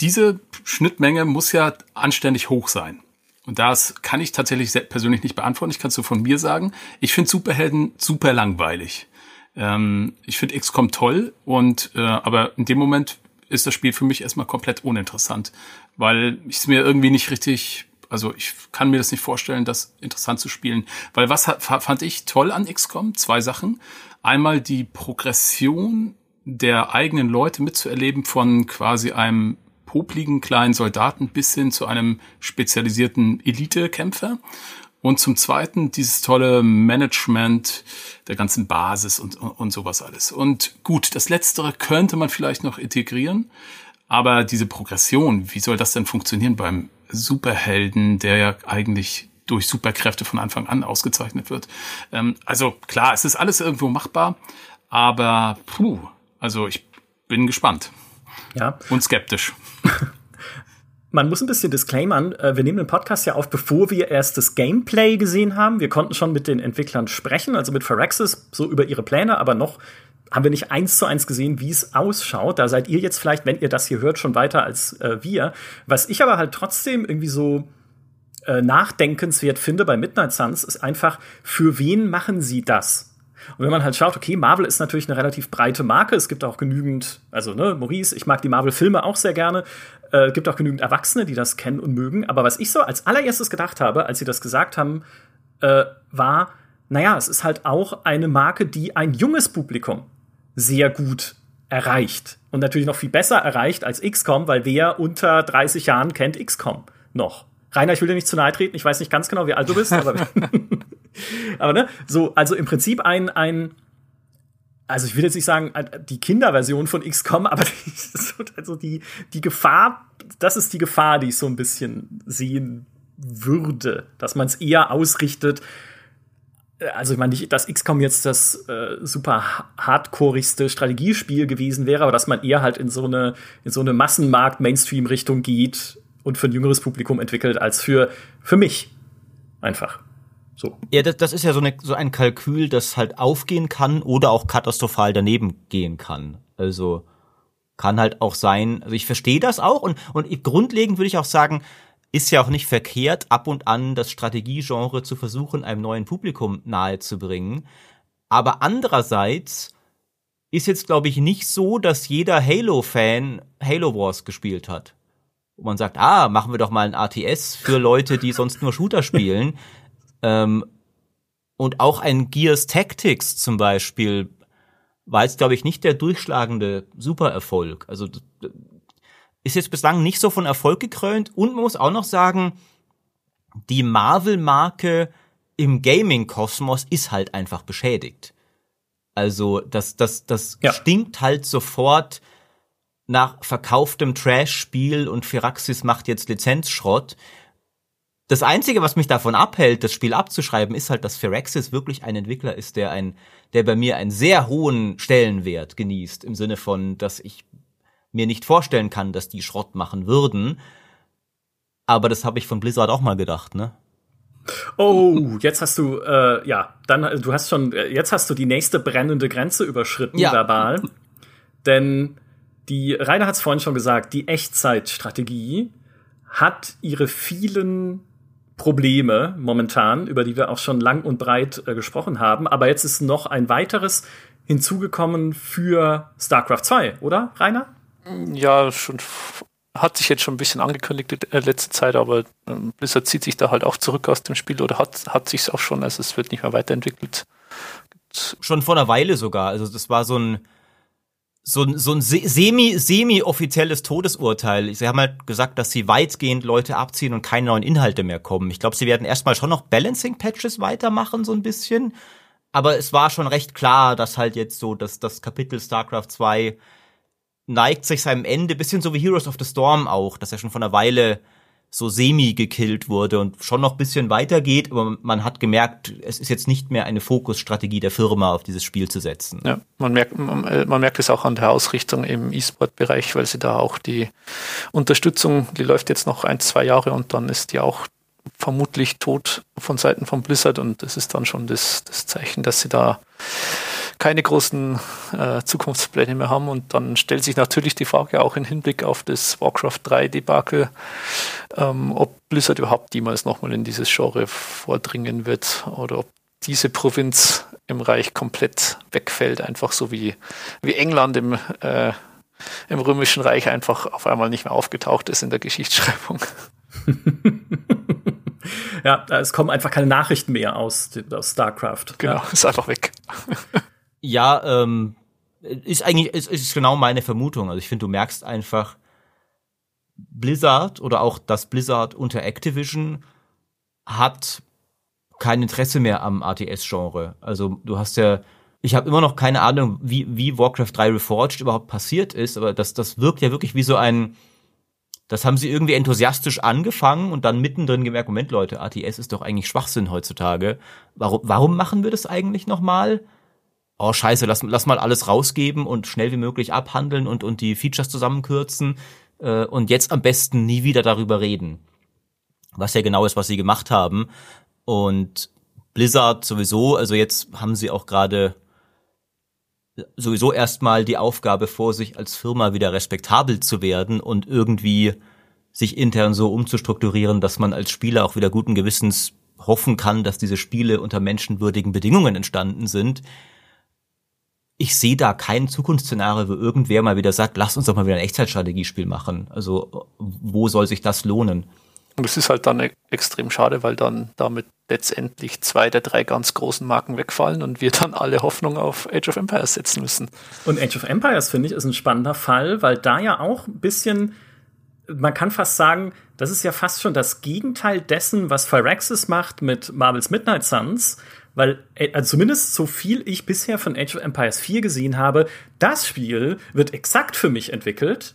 diese Schnittmenge muss ja anständig hoch sein. Und das kann ich tatsächlich persönlich nicht beantworten. Ich kann es so von mir sagen. Ich finde Superhelden super langweilig. Ähm, ich finde XCOM toll und äh, aber in dem Moment ist das Spiel für mich erstmal komplett uninteressant, weil ich es mir irgendwie nicht richtig, also ich kann mir das nicht vorstellen, das interessant zu spielen. Weil was fand ich toll an XCOM? Zwei Sachen. Einmal die Progression der eigenen Leute mitzuerleben von quasi einem popligen kleinen Soldaten bis hin zu einem spezialisierten Elite-Kämpfer. Und zum Zweiten dieses tolle Management der ganzen Basis und, und, und sowas alles. Und gut, das Letztere könnte man vielleicht noch integrieren, aber diese Progression, wie soll das denn funktionieren beim Superhelden, der ja eigentlich durch Superkräfte von Anfang an ausgezeichnet wird? Ähm, also klar, es ist alles irgendwo machbar, aber puh, also ich bin gespannt. Ja. Und skeptisch. Man muss ein bisschen disclaimern, äh, wir nehmen den Podcast ja auf, bevor wir erst das Gameplay gesehen haben. Wir konnten schon mit den Entwicklern sprechen, also mit Phyrexis, so über ihre Pläne, aber noch haben wir nicht eins zu eins gesehen, wie es ausschaut. Da seid ihr jetzt vielleicht, wenn ihr das hier hört, schon weiter als äh, wir. Was ich aber halt trotzdem irgendwie so äh, nachdenkenswert finde bei Midnight Suns, ist einfach, für wen machen sie das? Und wenn man halt schaut, okay, Marvel ist natürlich eine relativ breite Marke. Es gibt auch genügend, also ne, Maurice, ich mag die Marvel-Filme auch sehr gerne. Äh, gibt auch genügend Erwachsene, die das kennen und mögen. Aber was ich so als allererstes gedacht habe, als sie das gesagt haben, äh, war, naja, es ist halt auch eine Marke, die ein junges Publikum sehr gut erreicht. Und natürlich noch viel besser erreicht als XCOM, weil wer unter 30 Jahren kennt XCOM noch. Rainer, ich will dir nicht zu nahe treten, ich weiß nicht ganz genau, wie alt du bist, aber Aber ne, so, also im Prinzip ein, ein, also ich will jetzt nicht sagen, die Kinderversion von XCOM, aber also die, die Gefahr, das ist die Gefahr, die ich so ein bisschen sehen würde, dass man es eher ausrichtet. Also ich meine nicht, dass XCOM jetzt das äh, super hardcoreigste Strategiespiel gewesen wäre, aber dass man eher halt in so eine in so eine Massenmarkt Mainstream Richtung geht und für ein jüngeres Publikum entwickelt als für für mich einfach. So. Ja, das, das ist ja so, eine, so ein Kalkül, das halt aufgehen kann oder auch katastrophal daneben gehen kann. Also kann halt auch sein, also ich verstehe das auch und, und grundlegend würde ich auch sagen, ist ja auch nicht verkehrt, ab und an das Strategiegenre zu versuchen, einem neuen Publikum nahezubringen. Aber andererseits ist jetzt, glaube ich, nicht so, dass jeder Halo-Fan Halo Wars gespielt hat. Wo man sagt, ah, machen wir doch mal ein ATS für Leute, die sonst nur Shooter spielen. Ähm, und auch ein Gears Tactics zum Beispiel war jetzt, glaube ich, nicht der durchschlagende Supererfolg. Also ist jetzt bislang nicht so von Erfolg gekrönt. Und man muss auch noch sagen, die Marvel-Marke im Gaming-Kosmos ist halt einfach beschädigt. Also das, das, das ja. stinkt halt sofort nach verkauftem Trash-Spiel und Firaxis macht jetzt Lizenzschrott. Das Einzige, was mich davon abhält, das Spiel abzuschreiben, ist halt, dass Firaxis wirklich ein Entwickler ist, der ein, der bei mir einen sehr hohen Stellenwert genießt, im Sinne von, dass ich mir nicht vorstellen kann, dass die Schrott machen würden. Aber das habe ich von Blizzard auch mal gedacht, ne? Oh, jetzt hast du, äh, ja, dann, du hast schon, äh, jetzt hast du die nächste brennende Grenze überschritten, ja. verbal. Denn die, Rainer hat es vorhin schon gesagt, die Echtzeitstrategie hat ihre vielen Probleme momentan, über die wir auch schon lang und breit äh, gesprochen haben. Aber jetzt ist noch ein weiteres hinzugekommen für StarCraft 2, oder, Rainer? Ja, schon hat sich jetzt schon ein bisschen angekündigt in der letzten Zeit, aber ähm, Blizzard zieht sich da halt auch zurück aus dem Spiel oder hat, hat sich auch schon, also es wird nicht mehr weiterentwickelt. Schon vor einer Weile sogar. Also das war so ein so ein, so ein semi, semi-offizielles Todesurteil. Sie haben halt gesagt, dass sie weitgehend Leute abziehen und keine neuen Inhalte mehr kommen. Ich glaube, sie werden erstmal schon noch Balancing-Patches weitermachen, so ein bisschen. Aber es war schon recht klar, dass halt jetzt so, dass das Kapitel StarCraft 2 neigt sich seinem Ende, bisschen so wie Heroes of the Storm auch, dass er schon vor einer Weile so semi gekillt wurde und schon noch bisschen weitergeht, aber man hat gemerkt, es ist jetzt nicht mehr eine Fokusstrategie der Firma, auf dieses Spiel zu setzen. Ja, man merkt, man, äh, man merkt es auch an der Ausrichtung im E-Sport-Bereich, weil sie da auch die Unterstützung, die läuft jetzt noch ein, zwei Jahre und dann ist die auch vermutlich tot von Seiten von Blizzard und das ist dann schon das, das Zeichen, dass sie da keine großen äh, Zukunftspläne mehr haben. Und dann stellt sich natürlich die Frage auch im Hinblick auf das Warcraft 3 Debakel, ähm, ob Blizzard überhaupt jemals nochmal in dieses Genre vordringen wird oder ob diese Provinz im Reich komplett wegfällt, einfach so wie, wie England im, äh, im Römischen Reich einfach auf einmal nicht mehr aufgetaucht ist in der Geschichtsschreibung. ja, es kommen einfach keine Nachrichten mehr aus, aus StarCraft. Genau, ja. ist einfach weg. Ja, ähm, ist eigentlich, ist, ist genau meine Vermutung. Also ich finde, du merkst einfach, Blizzard oder auch das Blizzard unter Activision hat kein Interesse mehr am ATS-Genre. Also du hast ja, ich habe immer noch keine Ahnung, wie, wie Warcraft 3 Reforged überhaupt passiert ist, aber das, das wirkt ja wirklich wie so ein, das haben sie irgendwie enthusiastisch angefangen und dann mittendrin gemerkt, Moment Leute, ATS ist doch eigentlich Schwachsinn heutzutage. Warum, warum machen wir das eigentlich nochmal? Oh scheiße, lass, lass mal alles rausgeben und schnell wie möglich abhandeln und, und die Features zusammenkürzen äh, und jetzt am besten nie wieder darüber reden. Was ja genau ist, was sie gemacht haben. Und Blizzard sowieso, also jetzt haben sie auch gerade sowieso erstmal die Aufgabe vor sich, als Firma wieder respektabel zu werden und irgendwie sich intern so umzustrukturieren, dass man als Spieler auch wieder guten Gewissens hoffen kann, dass diese Spiele unter menschenwürdigen Bedingungen entstanden sind ich sehe da kein Zukunftsszenario, wo irgendwer mal wieder sagt, lass uns doch mal wieder ein Echtzeitstrategiespiel machen. Also wo soll sich das lohnen? Und es ist halt dann e- extrem schade, weil dann damit letztendlich zwei der drei ganz großen Marken wegfallen und wir dann alle Hoffnung auf Age of Empires setzen müssen. Und Age of Empires, finde ich, ist ein spannender Fall, weil da ja auch ein bisschen, man kann fast sagen, das ist ja fast schon das Gegenteil dessen, was Firaxis macht mit Marvel's Midnight Suns, weil, äh, also zumindest so viel ich bisher von Age of Empires 4 gesehen habe, das Spiel wird exakt für mich entwickelt,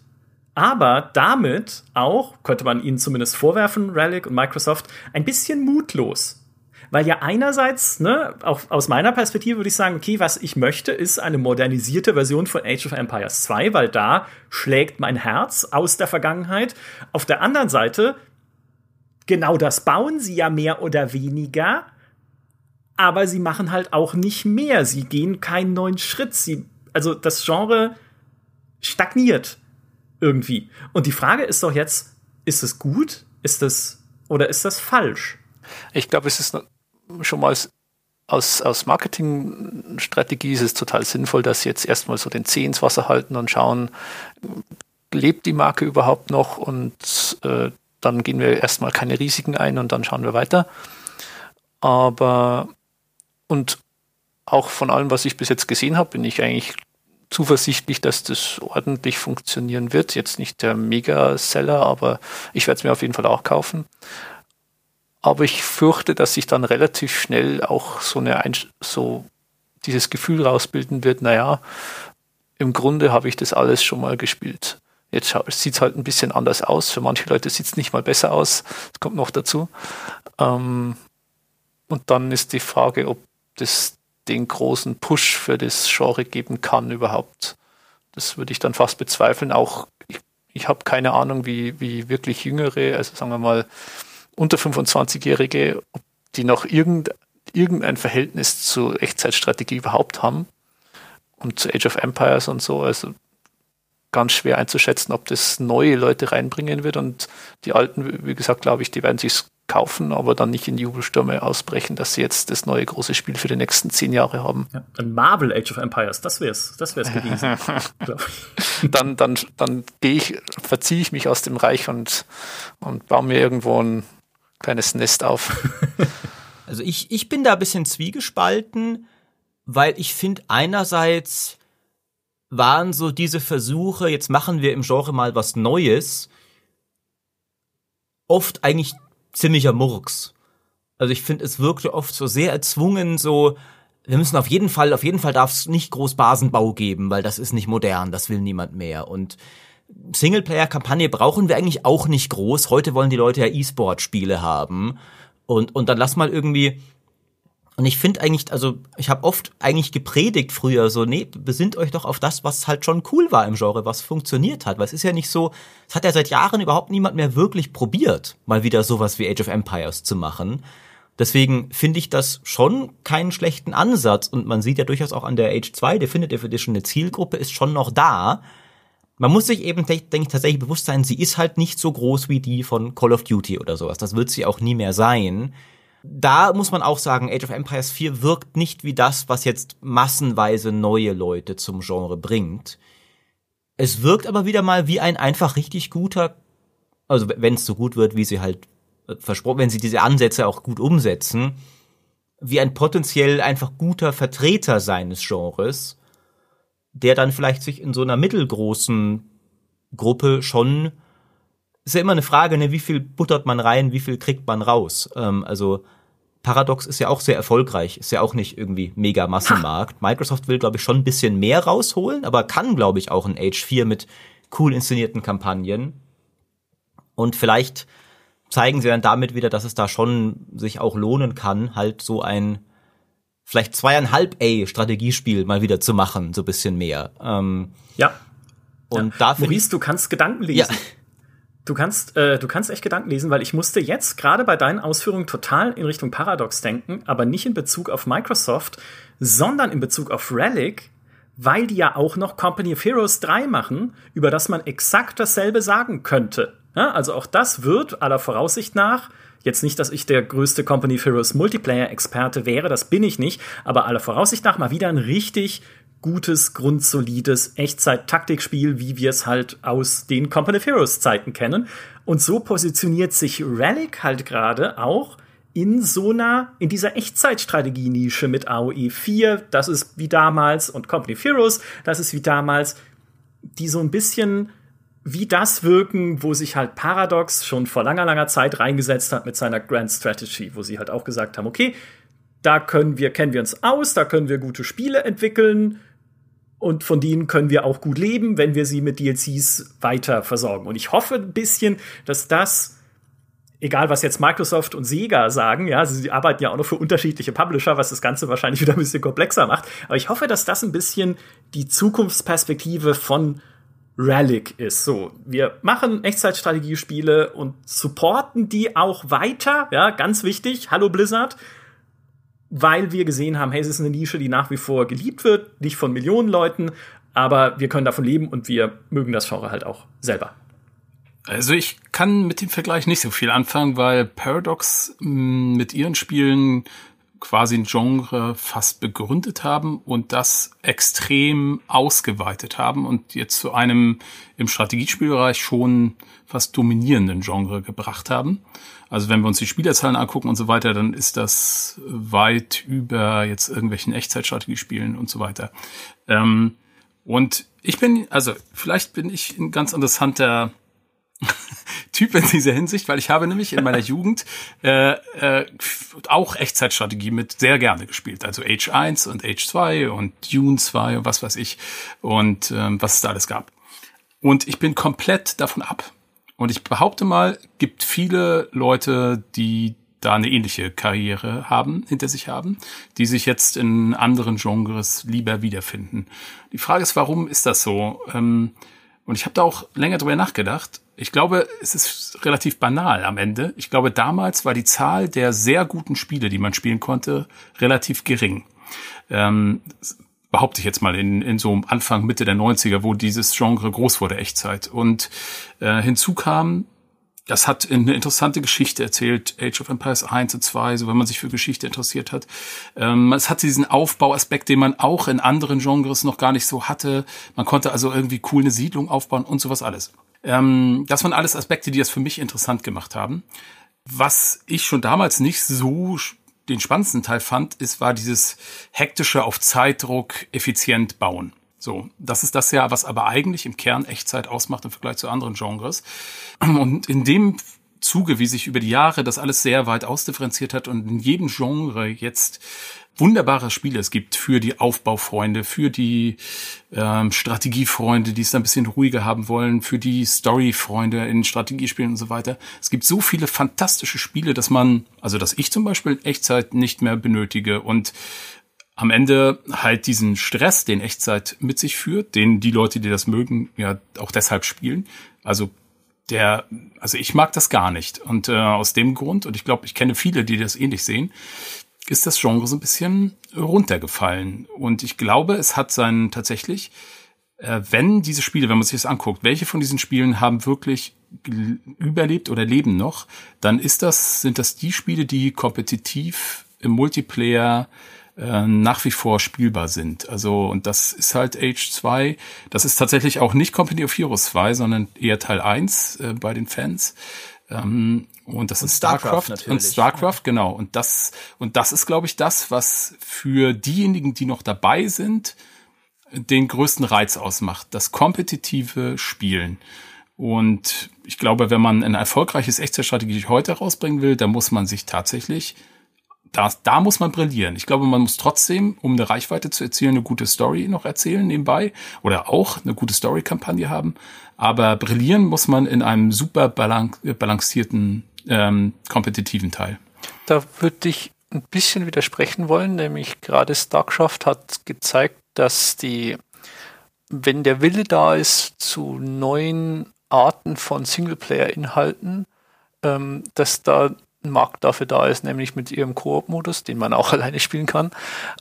aber damit auch, könnte man ihnen zumindest vorwerfen, Relic und Microsoft, ein bisschen mutlos. Weil ja einerseits, ne, auch aus meiner Perspektive würde ich sagen, okay, was ich möchte, ist eine modernisierte Version von Age of Empires 2, weil da schlägt mein Herz aus der Vergangenheit. Auf der anderen Seite, genau das bauen sie ja mehr oder weniger aber sie machen halt auch nicht mehr. Sie gehen keinen neuen Schritt. Sie, also das Genre stagniert irgendwie. Und die Frage ist doch jetzt, ist es gut? Ist es oder ist das falsch? Ich glaube, es ist schon mal aus, aus Marketingstrategie ist es total sinnvoll, dass sie jetzt erstmal so den Zeh ins Wasser halten und schauen, lebt die Marke überhaupt noch und äh, dann gehen wir erstmal keine Risiken ein und dann schauen wir weiter. Aber und auch von allem, was ich bis jetzt gesehen habe, bin ich eigentlich zuversichtlich, dass das ordentlich funktionieren wird. Jetzt nicht der Mega-Seller, aber ich werde es mir auf jeden Fall auch kaufen. Aber ich fürchte, dass sich dann relativ schnell auch so eine Einst so dieses Gefühl rausbilden wird, naja, im Grunde habe ich das alles schon mal gespielt. Jetzt sieht es halt ein bisschen anders aus. Für manche Leute sieht es nicht mal besser aus. Das kommt noch dazu. Ähm, und dann ist die Frage, ob das den großen Push für das Genre geben kann überhaupt. Das würde ich dann fast bezweifeln. Auch ich, ich habe keine Ahnung, wie, wie wirklich Jüngere, also sagen wir mal unter 25-Jährige, ob die noch irgend, irgendein Verhältnis zu Echtzeitstrategie überhaupt haben und zu Age of Empires und so. Also ganz schwer einzuschätzen, ob das neue Leute reinbringen wird und die alten, wie gesagt, glaube ich, die werden sich kaufen, aber dann nicht in Jubelstürme ausbrechen, dass sie jetzt das neue große Spiel für die nächsten zehn Jahre haben. Ja, ein Marvel Age of Empires, das wär's, das wär's gewesen. dann dann, dann gehe ich, verziehe ich mich aus dem Reich und, und baue mir irgendwo ein kleines Nest auf. Also ich, ich bin da ein bisschen zwiegespalten, weil ich finde einerseits waren so diese Versuche, jetzt machen wir im Genre mal was Neues, oft eigentlich ziemlicher Murks. Also ich finde, es wirkte oft so sehr erzwungen, so, wir müssen auf jeden Fall, auf jeden Fall darf es nicht groß Basenbau geben, weil das ist nicht modern, das will niemand mehr. Und Singleplayer-Kampagne brauchen wir eigentlich auch nicht groß. Heute wollen die Leute ja E-Sport-Spiele haben. Und, und dann lass mal irgendwie und ich finde eigentlich, also ich habe oft eigentlich gepredigt früher so, nee, besinnt euch doch auf das, was halt schon cool war im Genre, was funktioniert hat. Weil es ist ja nicht so, es hat ja seit Jahren überhaupt niemand mehr wirklich probiert, mal wieder sowas wie Age of Empires zu machen. Deswegen finde ich das schon keinen schlechten Ansatz und man sieht ja durchaus auch an der Age 2 Definitive Edition, eine Zielgruppe ist schon noch da. Man muss sich eben, denke ich, tatsächlich bewusst sein, sie ist halt nicht so groß wie die von Call of Duty oder sowas. Das wird sie auch nie mehr sein da muss man auch sagen, Age of Empires 4 wirkt nicht wie das, was jetzt massenweise neue Leute zum Genre bringt. Es wirkt aber wieder mal wie ein einfach richtig guter, also wenn es so gut wird, wie sie halt äh, versprochen, wenn sie diese Ansätze auch gut umsetzen, wie ein potenziell einfach guter Vertreter seines Genres, der dann vielleicht sich in so einer mittelgroßen Gruppe schon ist ja immer eine Frage, ne, wie viel buttert man rein, wie viel kriegt man raus. Ähm, also Paradox ist ja auch sehr erfolgreich, ist ja auch nicht irgendwie mega Massenmarkt. Microsoft will, glaube ich, schon ein bisschen mehr rausholen, aber kann, glaube ich, auch ein Age 4 mit cool inszenierten Kampagnen. Und vielleicht zeigen sie dann damit wieder, dass es da schon sich auch lohnen kann, halt so ein vielleicht zweieinhalb A Strategiespiel mal wieder zu machen, so bisschen mehr. Ähm, ja. Und ja. dafür. Maurice, du kannst Gedanken lesen. Ja. Du kannst, äh, du kannst echt Gedanken lesen, weil ich musste jetzt gerade bei deinen Ausführungen total in Richtung Paradox denken, aber nicht in Bezug auf Microsoft, sondern in Bezug auf Relic, weil die ja auch noch Company of Heroes 3 machen, über das man exakt dasselbe sagen könnte. Ja, also auch das wird aller Voraussicht nach Jetzt nicht, dass ich der größte Company of Heroes Multiplayer-Experte wäre, das bin ich nicht, aber aller Voraussicht nach mal wieder ein richtig gutes, grundsolides Echtzeit-Taktikspiel, wie wir es halt aus den Company of Heroes Zeiten kennen. Und so positioniert sich Relic halt gerade auch in so einer, in dieser Echtzeitstrategie-Nische mit AOE 4, das ist wie damals, und Company of Heroes, das ist wie damals, die so ein bisschen wie das wirken, wo sich halt Paradox schon vor langer, langer Zeit reingesetzt hat mit seiner Grand Strategy, wo sie halt auch gesagt haben, okay, da können wir, kennen wir uns aus, da können wir gute Spiele entwickeln, und von denen können wir auch gut leben, wenn wir sie mit DLCs weiter versorgen. Und ich hoffe ein bisschen, dass das, egal was jetzt Microsoft und Sega sagen, ja, sie arbeiten ja auch noch für unterschiedliche Publisher, was das Ganze wahrscheinlich wieder ein bisschen komplexer macht. Aber ich hoffe, dass das ein bisschen die Zukunftsperspektive von Relic ist. So, wir machen Echtzeitstrategiespiele und supporten die auch weiter. Ja, ganz wichtig. Hallo Blizzard weil wir gesehen haben, hey, es ist eine Nische, die nach wie vor geliebt wird, nicht von Millionen Leuten, aber wir können davon leben und wir mögen das Genre halt auch selber. Also ich kann mit dem Vergleich nicht so viel anfangen, weil Paradox mm, mit ihren Spielen quasi ein Genre fast begründet haben und das extrem ausgeweitet haben und jetzt zu einem im Strategiespielbereich schon fast dominierenden Genre gebracht haben. Also wenn wir uns die Spielerzahlen angucken und so weiter, dann ist das weit über jetzt irgendwelchen Echtzeitstrategiespielen und so weiter. Ähm, und ich bin, also vielleicht bin ich ein ganz interessanter Typ in dieser Hinsicht, weil ich habe nämlich in meiner Jugend äh, äh, auch Echtzeitstrategie mit sehr gerne gespielt. Also Age 1 und Age 2 und Dune 2 und was weiß ich und ähm, was es da alles gab. Und ich bin komplett davon ab. Und ich behaupte mal, gibt viele Leute, die da eine ähnliche Karriere haben, hinter sich haben, die sich jetzt in anderen Genres lieber wiederfinden. Die Frage ist, warum ist das so? Ähm, und ich habe da auch länger drüber nachgedacht. Ich glaube, es ist relativ banal am Ende. Ich glaube, damals war die Zahl der sehr guten Spiele, die man spielen konnte, relativ gering. Ähm, behaupte ich jetzt mal, in, in so Anfang, Mitte der 90er, wo dieses Genre groß wurde, Echtzeit. Und äh, hinzu kam, das hat eine interessante Geschichte erzählt, Age of Empires 1 und 2, so wenn man sich für Geschichte interessiert hat. Ähm, es hatte diesen Aufbauaspekt, den man auch in anderen Genres noch gar nicht so hatte. Man konnte also irgendwie cool eine Siedlung aufbauen und sowas alles. Ähm, das waren alles Aspekte, die das für mich interessant gemacht haben. Was ich schon damals nicht so den spannendsten Teil fand, ist, war dieses hektische auf Zeitdruck effizient bauen. So, das ist das ja, was aber eigentlich im Kern Echtzeit ausmacht im Vergleich zu anderen Genres. Und in dem Zuge, wie sich über die Jahre das alles sehr weit ausdifferenziert hat und in jedem Genre jetzt wunderbare Spiele es gibt für die Aufbaufreunde, für die ähm, Strategiefreunde, die es ein bisschen ruhiger haben wollen, für die Storyfreunde in Strategiespielen und so weiter. Es gibt so viele fantastische Spiele, dass man, also dass ich zum Beispiel Echtzeit nicht mehr benötige und am Ende halt diesen Stress, den Echtzeit mit sich führt, den die Leute, die das mögen, ja auch deshalb spielen. Also der, also ich mag das gar nicht. Und äh, aus dem Grund, und ich glaube, ich kenne viele, die das ähnlich sehen, ist das Genre so ein bisschen runtergefallen. Und ich glaube, es hat seinen tatsächlich, äh, wenn diese Spiele, wenn man sich das anguckt, welche von diesen Spielen haben wirklich überlebt oder leben noch, dann ist das, sind das die Spiele, die kompetitiv im Multiplayer äh, nach wie vor spielbar sind. Also, und das ist halt Age 2. Das ist tatsächlich auch nicht Company of Heroes 2, sondern eher Teil 1 äh, bei den Fans. Ähm, und das und ist StarCraft, StarCraft und StarCraft, ja. genau. Und das, und das ist, glaube ich, das, was für diejenigen, die noch dabei sind, den größten Reiz ausmacht. Das kompetitive Spielen. Und ich glaube, wenn man ein erfolgreiches Echtzeitstrategie heute rausbringen will, dann muss man sich tatsächlich da, da muss man brillieren. Ich glaube, man muss trotzdem, um eine Reichweite zu erzielen, eine gute Story noch erzählen nebenbei oder auch eine gute Story-Kampagne haben. Aber brillieren muss man in einem super balancierten, ähm, kompetitiven Teil. Da würde ich ein bisschen widersprechen wollen, nämlich gerade StarCraft hat gezeigt, dass die, wenn der Wille da ist zu neuen Arten von Singleplayer-Inhalten, ähm, dass da Markt dafür da ist, nämlich mit ihrem Koop-Modus, den man auch alleine spielen kann,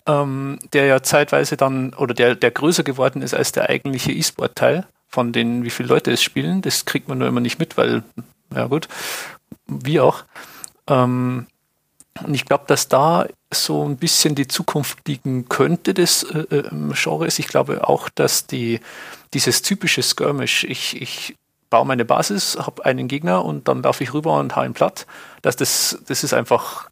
ähm, der ja zeitweise dann oder der, der größer geworden ist als der eigentliche E-Sport-Teil von den, wie viele Leute es spielen. Das kriegt man nur immer nicht mit, weil, ja gut, wie auch. Ähm, und ich glaube, dass da so ein bisschen die Zukunft liegen könnte des äh, äh Genres. Ich glaube auch, dass die dieses typische Skirmish, ich, ich baue meine Basis, habe einen Gegner und dann laufe ich rüber und hau ihn platt. Das, das, das ist einfach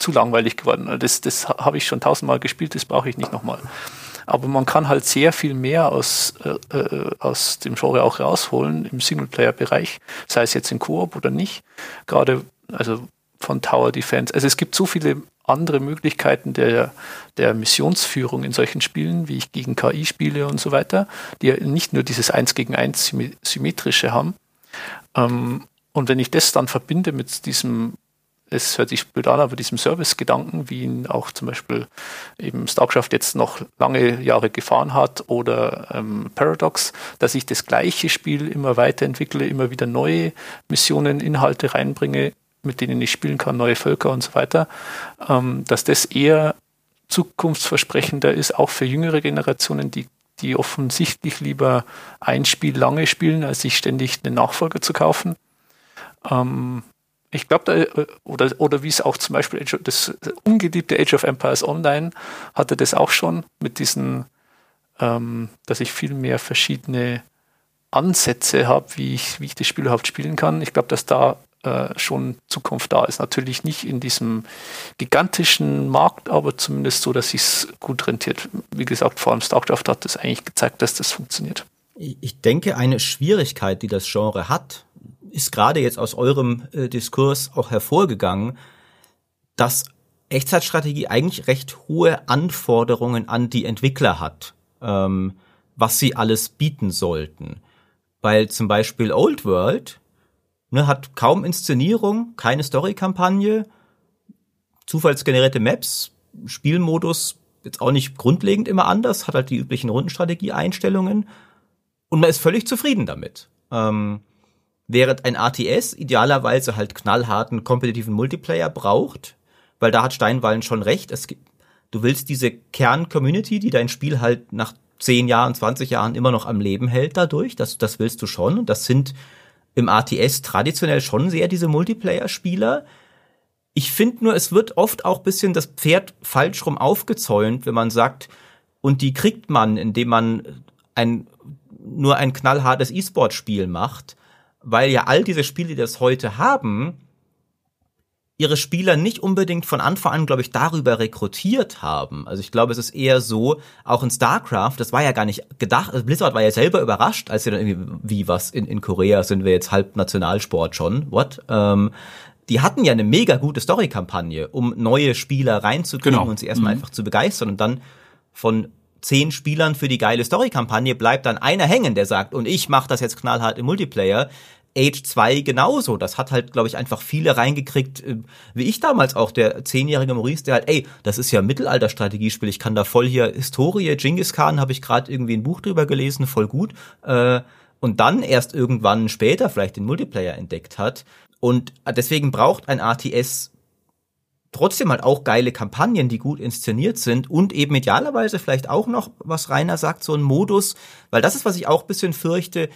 zu langweilig geworden. Das, das habe ich schon tausendmal gespielt, das brauche ich nicht nochmal. Aber man kann halt sehr viel mehr aus, äh, äh, aus dem Genre auch rausholen im Singleplayer-Bereich, sei es jetzt in Koop oder nicht. Gerade also von Tower Defense. Also es gibt so viele andere Möglichkeiten der, der Missionsführung in solchen Spielen, wie ich gegen KI spiele und so weiter, die ja nicht nur dieses Eins gegen Eins symmetrische haben. Ähm, und wenn ich das dann verbinde mit diesem, es hört sich blöd an, aber diesem Service-Gedanken, wie ihn auch zum Beispiel eben StarCraft jetzt noch lange Jahre gefahren hat oder ähm, Paradox, dass ich das gleiche Spiel immer weiterentwickle, immer wieder neue Missionen, Inhalte reinbringe, mit denen ich spielen kann, neue Völker und so weiter, ähm, dass das eher zukunftsversprechender ist, auch für jüngere Generationen, die, die offensichtlich lieber ein Spiel lange spielen, als sich ständig einen Nachfolger zu kaufen. Ähm, ich glaube, äh, oder, oder wie es auch zum Beispiel das ungeliebte Age of Empires Online hatte das auch schon mit diesen, ähm, dass ich viel mehr verschiedene Ansätze habe, wie ich, wie ich das Spiel überhaupt spielen kann. Ich glaube, dass da äh, schon Zukunft da ist. Natürlich nicht in diesem gigantischen Markt, aber zumindest so, dass es gut rentiert. Wie gesagt, vor allem StarCraft hat das eigentlich gezeigt, dass das funktioniert. Ich denke, eine Schwierigkeit, die das Genre hat, ist gerade jetzt aus eurem äh, Diskurs auch hervorgegangen, dass Echtzeitstrategie eigentlich recht hohe Anforderungen an die Entwickler hat, ähm, was sie alles bieten sollten. Weil zum Beispiel Old World Ne, hat kaum Inszenierung, keine Story-Kampagne, zufallsgenerierte Maps, Spielmodus jetzt auch nicht grundlegend immer anders, hat halt die üblichen Rundenstrategie-Einstellungen und man ist völlig zufrieden damit. Ähm, während ein ATS idealerweise halt knallharten kompetitiven Multiplayer braucht, weil da hat Steinwallen schon recht, es gibt, du willst diese Kern-Community, die dein Spiel halt nach 10 Jahren, 20 Jahren immer noch am Leben hält dadurch, das, das willst du schon und das sind im ATS traditionell schon sehr diese Multiplayer-Spieler. Ich finde nur, es wird oft auch bisschen das Pferd falsch rum aufgezäunt, wenn man sagt, und die kriegt man, indem man ein, nur ein knallhartes E-Sport-Spiel macht, weil ja all diese Spiele, die das heute haben, ihre Spieler nicht unbedingt von Anfang an, glaube ich, darüber rekrutiert haben. Also ich glaube, es ist eher so, auch in StarCraft, das war ja gar nicht gedacht, also Blizzard war ja selber überrascht, als sie dann irgendwie, wie was, in, in Korea sind wir jetzt halb Nationalsport schon, what? Ähm, die hatten ja eine mega gute Story-Kampagne, um neue Spieler reinzukriegen genau. und sie erstmal mhm. einfach zu begeistern und dann von zehn Spielern für die geile Story-Kampagne bleibt dann einer hängen, der sagt, und ich mache das jetzt knallhart im Multiplayer. Age 2 genauso. Das hat halt, glaube ich, einfach viele reingekriegt, äh, wie ich damals auch, der zehnjährige Maurice, der halt, ey, das ist ja Mittelalter-Strategiespiel, ich kann da voll hier Historie, Genghis Khan, habe ich gerade irgendwie ein Buch drüber gelesen, voll gut. Äh, und dann erst irgendwann später vielleicht den Multiplayer entdeckt hat. Und deswegen braucht ein ATS trotzdem halt auch geile Kampagnen, die gut inszeniert sind und eben idealerweise vielleicht auch noch, was Rainer sagt, so ein Modus, weil das ist, was ich auch bisschen fürchte,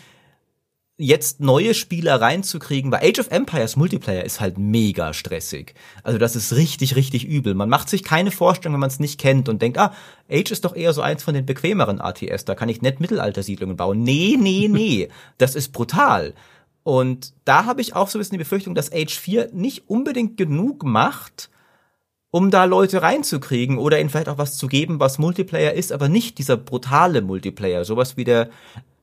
jetzt neue Spieler reinzukriegen, weil Age of Empires Multiplayer ist halt mega stressig. Also das ist richtig, richtig übel. Man macht sich keine Vorstellung, wenn man es nicht kennt und denkt, ah, Age ist doch eher so eins von den bequemeren ATS, da kann ich nett Mittelaltersiedlungen bauen. Nee, nee, nee, das ist brutal. Und da habe ich auch so ein bisschen die Befürchtung, dass Age 4 nicht unbedingt genug macht, um da Leute reinzukriegen oder ihnen vielleicht auch was zu geben, was Multiplayer ist, aber nicht dieser brutale Multiplayer. Sowas wie der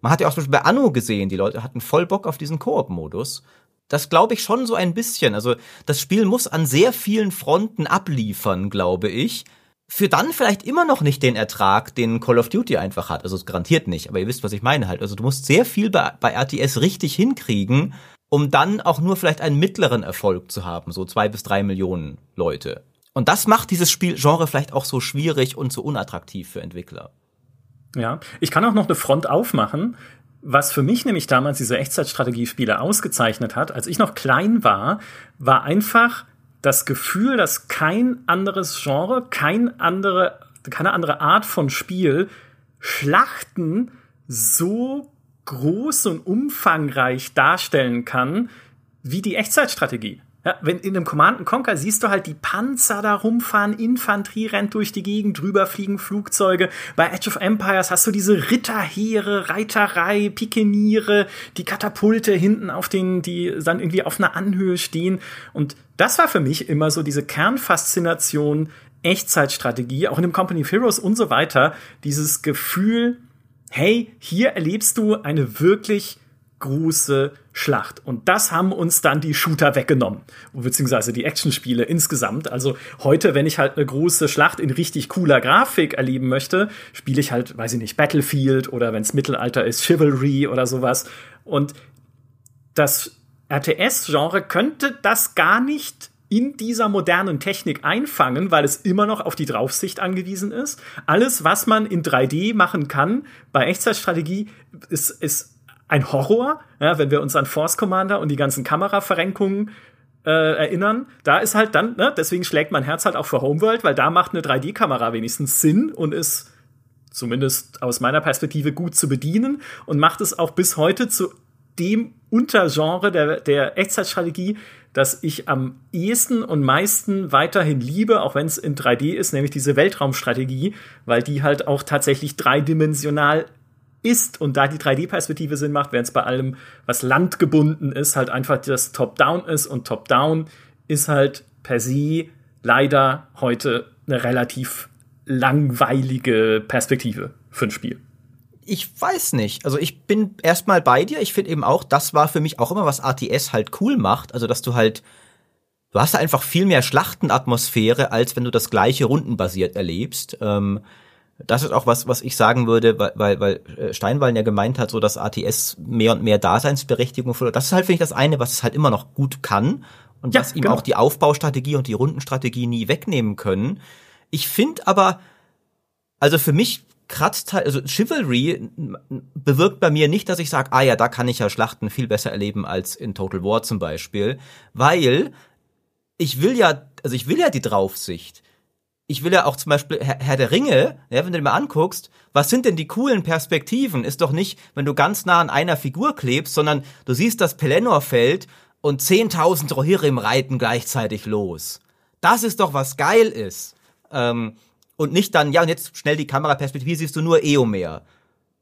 man hat ja auch zum Beispiel bei Anno gesehen, die Leute hatten voll Bock auf diesen Koop-Modus. Das glaube ich schon so ein bisschen. Also das Spiel muss an sehr vielen Fronten abliefern, glaube ich. Für dann vielleicht immer noch nicht den Ertrag, den Call of Duty einfach hat. Also es garantiert nicht, aber ihr wisst, was ich meine halt. Also du musst sehr viel bei, bei RTS richtig hinkriegen, um dann auch nur vielleicht einen mittleren Erfolg zu haben, so zwei bis drei Millionen Leute. Und das macht dieses Spielgenre vielleicht auch so schwierig und so unattraktiv für Entwickler. Ja, ich kann auch noch eine Front aufmachen. Was für mich nämlich damals diese Echtzeitstrategiespiele ausgezeichnet hat, als ich noch klein war, war einfach das Gefühl, dass kein anderes Genre, kein andere, keine andere Art von Spiel Schlachten so groß und umfangreich darstellen kann wie die Echtzeitstrategie. Ja, wenn in einem Command Conquer siehst du halt die Panzer da rumfahren, Infanterie rennt durch die Gegend, drüber fliegen Flugzeuge. Bei Edge of Empires hast du diese Ritterheere, Reiterei, Pikeniere, die Katapulte hinten auf den, die dann irgendwie auf einer Anhöhe stehen. Und das war für mich immer so diese Kernfaszination Echtzeitstrategie, auch in dem Company of Heroes und so weiter. Dieses Gefühl, hey, hier erlebst du eine wirklich große Schlacht. Und das haben uns dann die Shooter weggenommen, beziehungsweise die Actionspiele insgesamt. Also heute, wenn ich halt eine große Schlacht in richtig cooler Grafik erleben möchte, spiele ich halt, weiß ich nicht, Battlefield oder wenn es Mittelalter ist, Chivalry oder sowas. Und das RTS-Genre könnte das gar nicht in dieser modernen Technik einfangen, weil es immer noch auf die Draufsicht angewiesen ist. Alles, was man in 3D machen kann bei Echtzeitstrategie, ist, ist ein Horror, ja, wenn wir uns an Force Commander und die ganzen Kameraverrenkungen äh, erinnern. Da ist halt dann, ne, deswegen schlägt mein Herz halt auch für Homeworld, weil da macht eine 3D-Kamera wenigstens Sinn und ist zumindest aus meiner Perspektive gut zu bedienen und macht es auch bis heute zu dem Untergenre der, der Echtzeitstrategie, das ich am ehesten und meisten weiterhin liebe, auch wenn es in 3D ist, nämlich diese Weltraumstrategie, weil die halt auch tatsächlich dreidimensional ist und da die 3D-Perspektive Sinn macht, während es bei allem, was landgebunden ist, halt einfach das Top-Down ist und Top-Down ist halt per se leider heute eine relativ langweilige Perspektive für ein Spiel. Ich weiß nicht. Also ich bin erstmal bei dir. Ich finde eben auch, das war für mich auch immer, was RTS halt cool macht. Also dass du halt, du hast einfach viel mehr Schlachtenatmosphäre, als wenn du das gleiche rundenbasiert erlebst. Ähm, das ist auch was, was ich sagen würde, weil, weil, weil äh, Steinwallen ja gemeint hat, so dass ATS mehr und mehr Daseinsberechtigung verloren. Das ist halt, finde ich, das eine, was es halt immer noch gut kann und ja, was ihm genau. auch die Aufbaustrategie und die Rundenstrategie nie wegnehmen können. Ich finde aber, also für mich kratzt halt, also Chivalry bewirkt bei mir nicht, dass ich sage, ah ja, da kann ich ja Schlachten viel besser erleben als in Total War zum Beispiel, weil ich will ja, also ich will ja die Draufsicht ich will ja auch zum Beispiel Herr der Ringe, ja, wenn du dir mal anguckst, was sind denn die coolen Perspektiven? Ist doch nicht, wenn du ganz nah an einer Figur klebst, sondern du siehst das Pelennor-Feld und 10.000 Rohirrim reiten gleichzeitig los. Das ist doch was geil ist. Ähm, und nicht dann, ja, und jetzt schnell die Kameraperspektive, siehst du nur Eomer.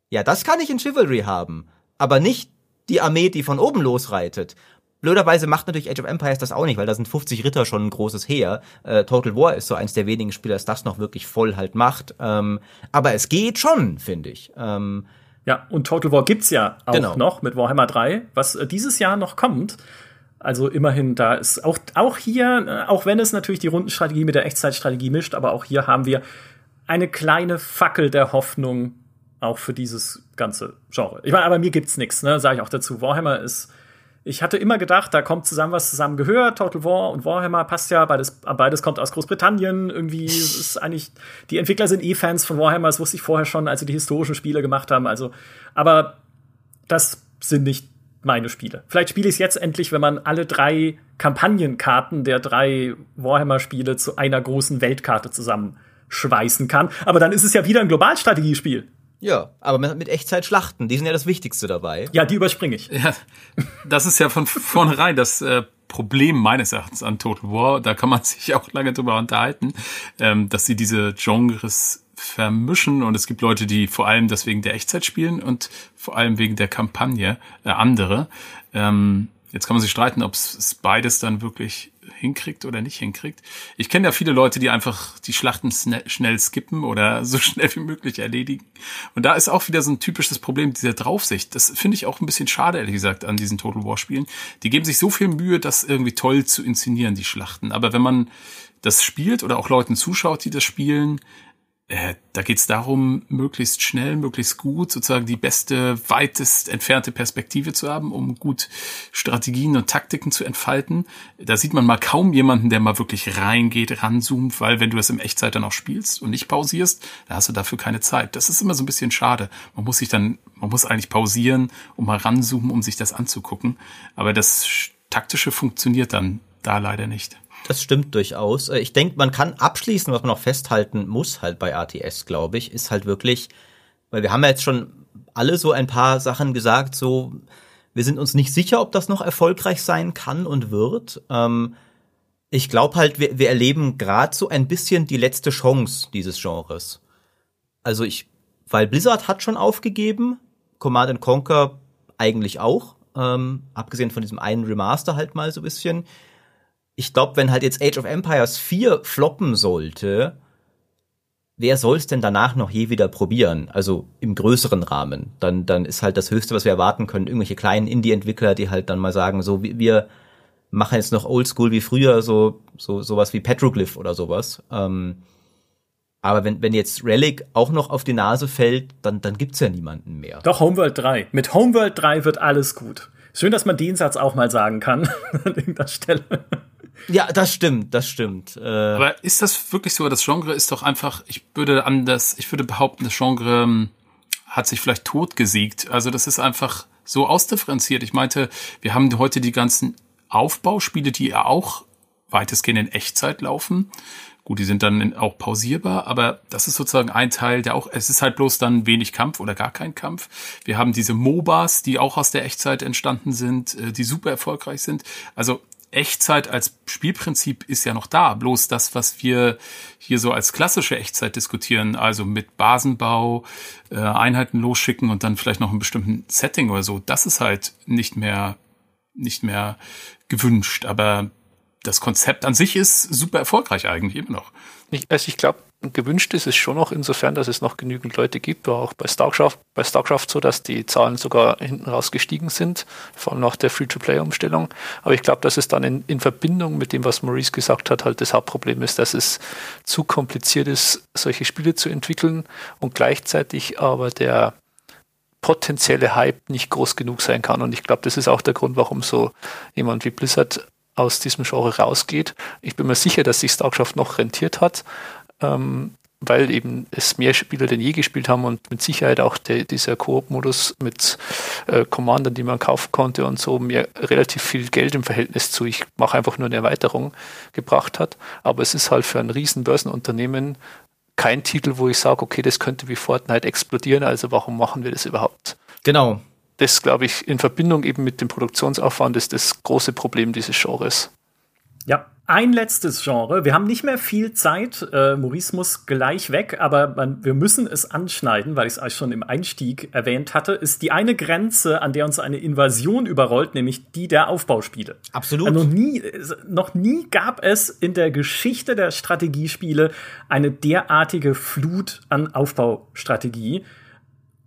Ja, das kann ich in Chivalry haben. Aber nicht die Armee, die von oben losreitet. Blöderweise macht natürlich Age of Empires das auch nicht, weil da sind 50 Ritter schon ein großes Heer. Äh, Total War ist so eins der wenigen Spiele, das das noch wirklich voll halt macht. Ähm, aber es geht schon, finde ich. Ähm, ja, und Total War gibt's ja auch genau. noch mit Warhammer 3, was äh, dieses Jahr noch kommt. Also immerhin, da ist auch, auch hier, äh, auch wenn es natürlich die Rundenstrategie mit der Echtzeitstrategie mischt, aber auch hier haben wir eine kleine Fackel der Hoffnung auch für dieses ganze Genre. Ich meine, aber mir gibt's nichts, ne, sage ich auch dazu. Warhammer ist ich hatte immer gedacht, da kommt zusammen was zusammen gehört. Total War und Warhammer passt ja, beides, beides kommt aus Großbritannien. Irgendwie ist eigentlich, die Entwickler sind eh Fans von Warhammer, das wusste ich vorher schon, als sie die historischen Spiele gemacht haben. Also, aber das sind nicht meine Spiele. Vielleicht spiele ich es jetzt endlich, wenn man alle drei Kampagnenkarten der drei Warhammer-Spiele zu einer großen Weltkarte zusammenschweißen kann. Aber dann ist es ja wieder ein Globalstrategiespiel. Ja, aber mit, mit Echtzeit-Schlachten, die sind ja das Wichtigste dabei. Ja, die überspringe ich. Ja, das ist ja von vornherein das äh, Problem meines Erachtens an Total War. Da kann man sich auch lange drüber unterhalten, ähm, dass sie diese Genres vermischen und es gibt Leute, die vor allem das wegen der Echtzeit spielen und vor allem wegen der Kampagne äh, andere. Ähm, jetzt kann man sich streiten, ob es beides dann wirklich hinkriegt oder nicht hinkriegt. Ich kenne ja viele Leute, die einfach die Schlachten schnell skippen oder so schnell wie möglich erledigen. Und da ist auch wieder so ein typisches Problem dieser Draufsicht. Das finde ich auch ein bisschen schade, ehrlich gesagt, an diesen Total War Spielen. Die geben sich so viel Mühe, das irgendwie toll zu inszenieren, die Schlachten. Aber wenn man das spielt oder auch Leuten zuschaut, die das spielen, äh, da geht es darum, möglichst schnell, möglichst gut, sozusagen die beste, weitest entfernte Perspektive zu haben, um gut Strategien und Taktiken zu entfalten. Da sieht man mal kaum jemanden, der mal wirklich reingeht, ranzoomt, weil wenn du das im Echtzeit dann auch spielst und nicht pausierst, da hast du dafür keine Zeit. Das ist immer so ein bisschen schade. Man muss sich dann, man muss eigentlich pausieren und mal ranzoomen, um sich das anzugucken. Aber das taktische funktioniert dann da leider nicht. Das stimmt durchaus. Äh, ich denke, man kann abschließen, was man noch festhalten muss, halt bei ATS, glaube ich, ist halt wirklich, weil wir haben ja jetzt schon alle so ein paar Sachen gesagt, so, wir sind uns nicht sicher, ob das noch erfolgreich sein kann und wird. Ähm, ich glaube halt, wir, wir erleben gerade so ein bisschen die letzte Chance dieses Genres. Also ich, weil Blizzard hat schon aufgegeben, Command Conquer eigentlich auch, ähm, abgesehen von diesem einen Remaster halt mal so ein bisschen ich glaube, wenn halt jetzt Age of Empires 4 floppen sollte, wer soll es denn danach noch je wieder probieren? Also im größeren Rahmen. Dann, dann ist halt das Höchste, was wir erwarten können, irgendwelche kleinen Indie-Entwickler, die halt dann mal sagen, so, wir machen jetzt noch Oldschool wie früher, so, so, sowas wie Petroglyph oder sowas. Ähm, aber wenn, wenn jetzt Relic auch noch auf die Nase fällt, dann, dann gibt's ja niemanden mehr. Doch, Homeworld 3. Mit Homeworld 3 wird alles gut. Schön, dass man den Satz auch mal sagen kann an irgendeiner Stelle. Ja, das stimmt, das stimmt. Äh Aber ist das wirklich so? Das Genre ist doch einfach, ich würde anders, ich würde behaupten, das Genre ähm, hat sich vielleicht totgesiegt. Also das ist einfach so ausdifferenziert. Ich meinte, wir haben heute die ganzen Aufbauspiele, die ja auch weitestgehend in Echtzeit laufen. Gut, die sind dann auch pausierbar, aber das ist sozusagen ein Teil, der auch, es ist halt bloß dann wenig Kampf oder gar kein Kampf. Wir haben diese MOBAs, die auch aus der Echtzeit entstanden sind, äh, die super erfolgreich sind. Also Echtzeit als Spielprinzip ist ja noch da. Bloß das, was wir hier so als klassische Echtzeit diskutieren, also mit Basenbau, äh, Einheiten losschicken und dann vielleicht noch einen bestimmten Setting oder so, das ist halt nicht mehr, nicht mehr gewünscht. Aber das Konzept an sich ist super erfolgreich eigentlich immer noch. Ich, also ich glaube, gewünscht ist es schon noch insofern, dass es noch genügend Leute gibt, war auch bei StarCraft, bei StarCraft so, dass die Zahlen sogar hinten raus gestiegen sind, vor allem nach der Free-to-Play-Umstellung. Aber ich glaube, dass es dann in, in, Verbindung mit dem, was Maurice gesagt hat, halt das Hauptproblem ist, dass es zu kompliziert ist, solche Spiele zu entwickeln und gleichzeitig aber der potenzielle Hype nicht groß genug sein kann. Und ich glaube, das ist auch der Grund, warum so jemand wie Blizzard aus diesem Genre rausgeht. Ich bin mir sicher, dass sich StarCraft noch rentiert hat, ähm, weil eben es mehr Spieler denn je gespielt haben und mit Sicherheit auch der, dieser Koop-Modus mit äh, Commandern, die man kaufen konnte und so mir relativ viel Geld im Verhältnis zu, ich mache einfach nur eine Erweiterung gebracht hat. Aber es ist halt für ein riesen Börsenunternehmen kein Titel, wo ich sage, okay, das könnte wie Fortnite explodieren, also warum machen wir das überhaupt? Genau. Das, glaube ich, in Verbindung eben mit dem Produktionsaufwand ist das große Problem dieses Genres. Ja, ein letztes Genre. Wir haben nicht mehr viel Zeit. Äh, Maurice muss gleich weg, aber man, wir müssen es anschneiden, weil ich es schon im Einstieg erwähnt hatte, ist die eine Grenze, an der uns eine Invasion überrollt, nämlich die der Aufbauspiele. Absolut. Also noch, nie, noch nie gab es in der Geschichte der Strategiespiele eine derartige Flut an Aufbaustrategie.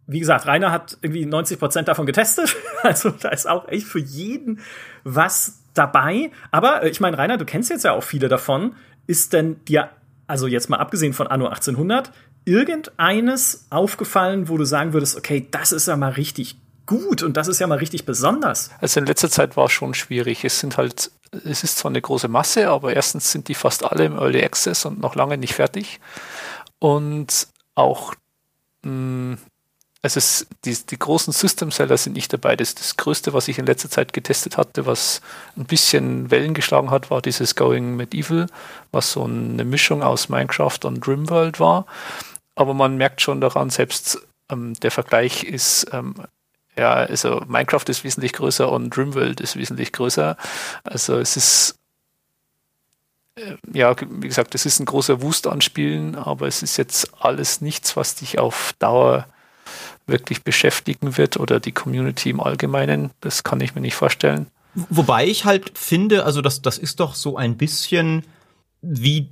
Wie gesagt, Rainer hat irgendwie 90 Prozent davon getestet. Also da ist auch echt für jeden was dabei. Aber äh, ich meine, Rainer, du kennst jetzt ja auch viele davon. Ist denn dir, also jetzt mal abgesehen von Anno 1800, irgendeines aufgefallen, wo du sagen würdest, okay, das ist ja mal richtig gut und das ist ja mal richtig besonders? Also in letzter Zeit war es schon schwierig. Es sind halt, es ist zwar eine große Masse, aber erstens sind die fast alle im Early Access und noch lange nicht fertig. Und auch mh, hm, also es, die, die großen System-Seller sind nicht dabei. Das, das Größte, was ich in letzter Zeit getestet hatte, was ein bisschen Wellen geschlagen hat, war dieses Going Medieval, was so eine Mischung aus Minecraft und Rimworld war. Aber man merkt schon daran, selbst ähm, der Vergleich ist, ähm, ja, also Minecraft ist wesentlich größer und Rimworld ist wesentlich größer. Also es ist äh, ja, wie gesagt, es ist ein großer Wust an Spielen, aber es ist jetzt alles nichts, was dich auf Dauer wirklich beschäftigen wird oder die Community im Allgemeinen. Das kann ich mir nicht vorstellen. Wobei ich halt finde, also das, das ist doch so ein bisschen wie,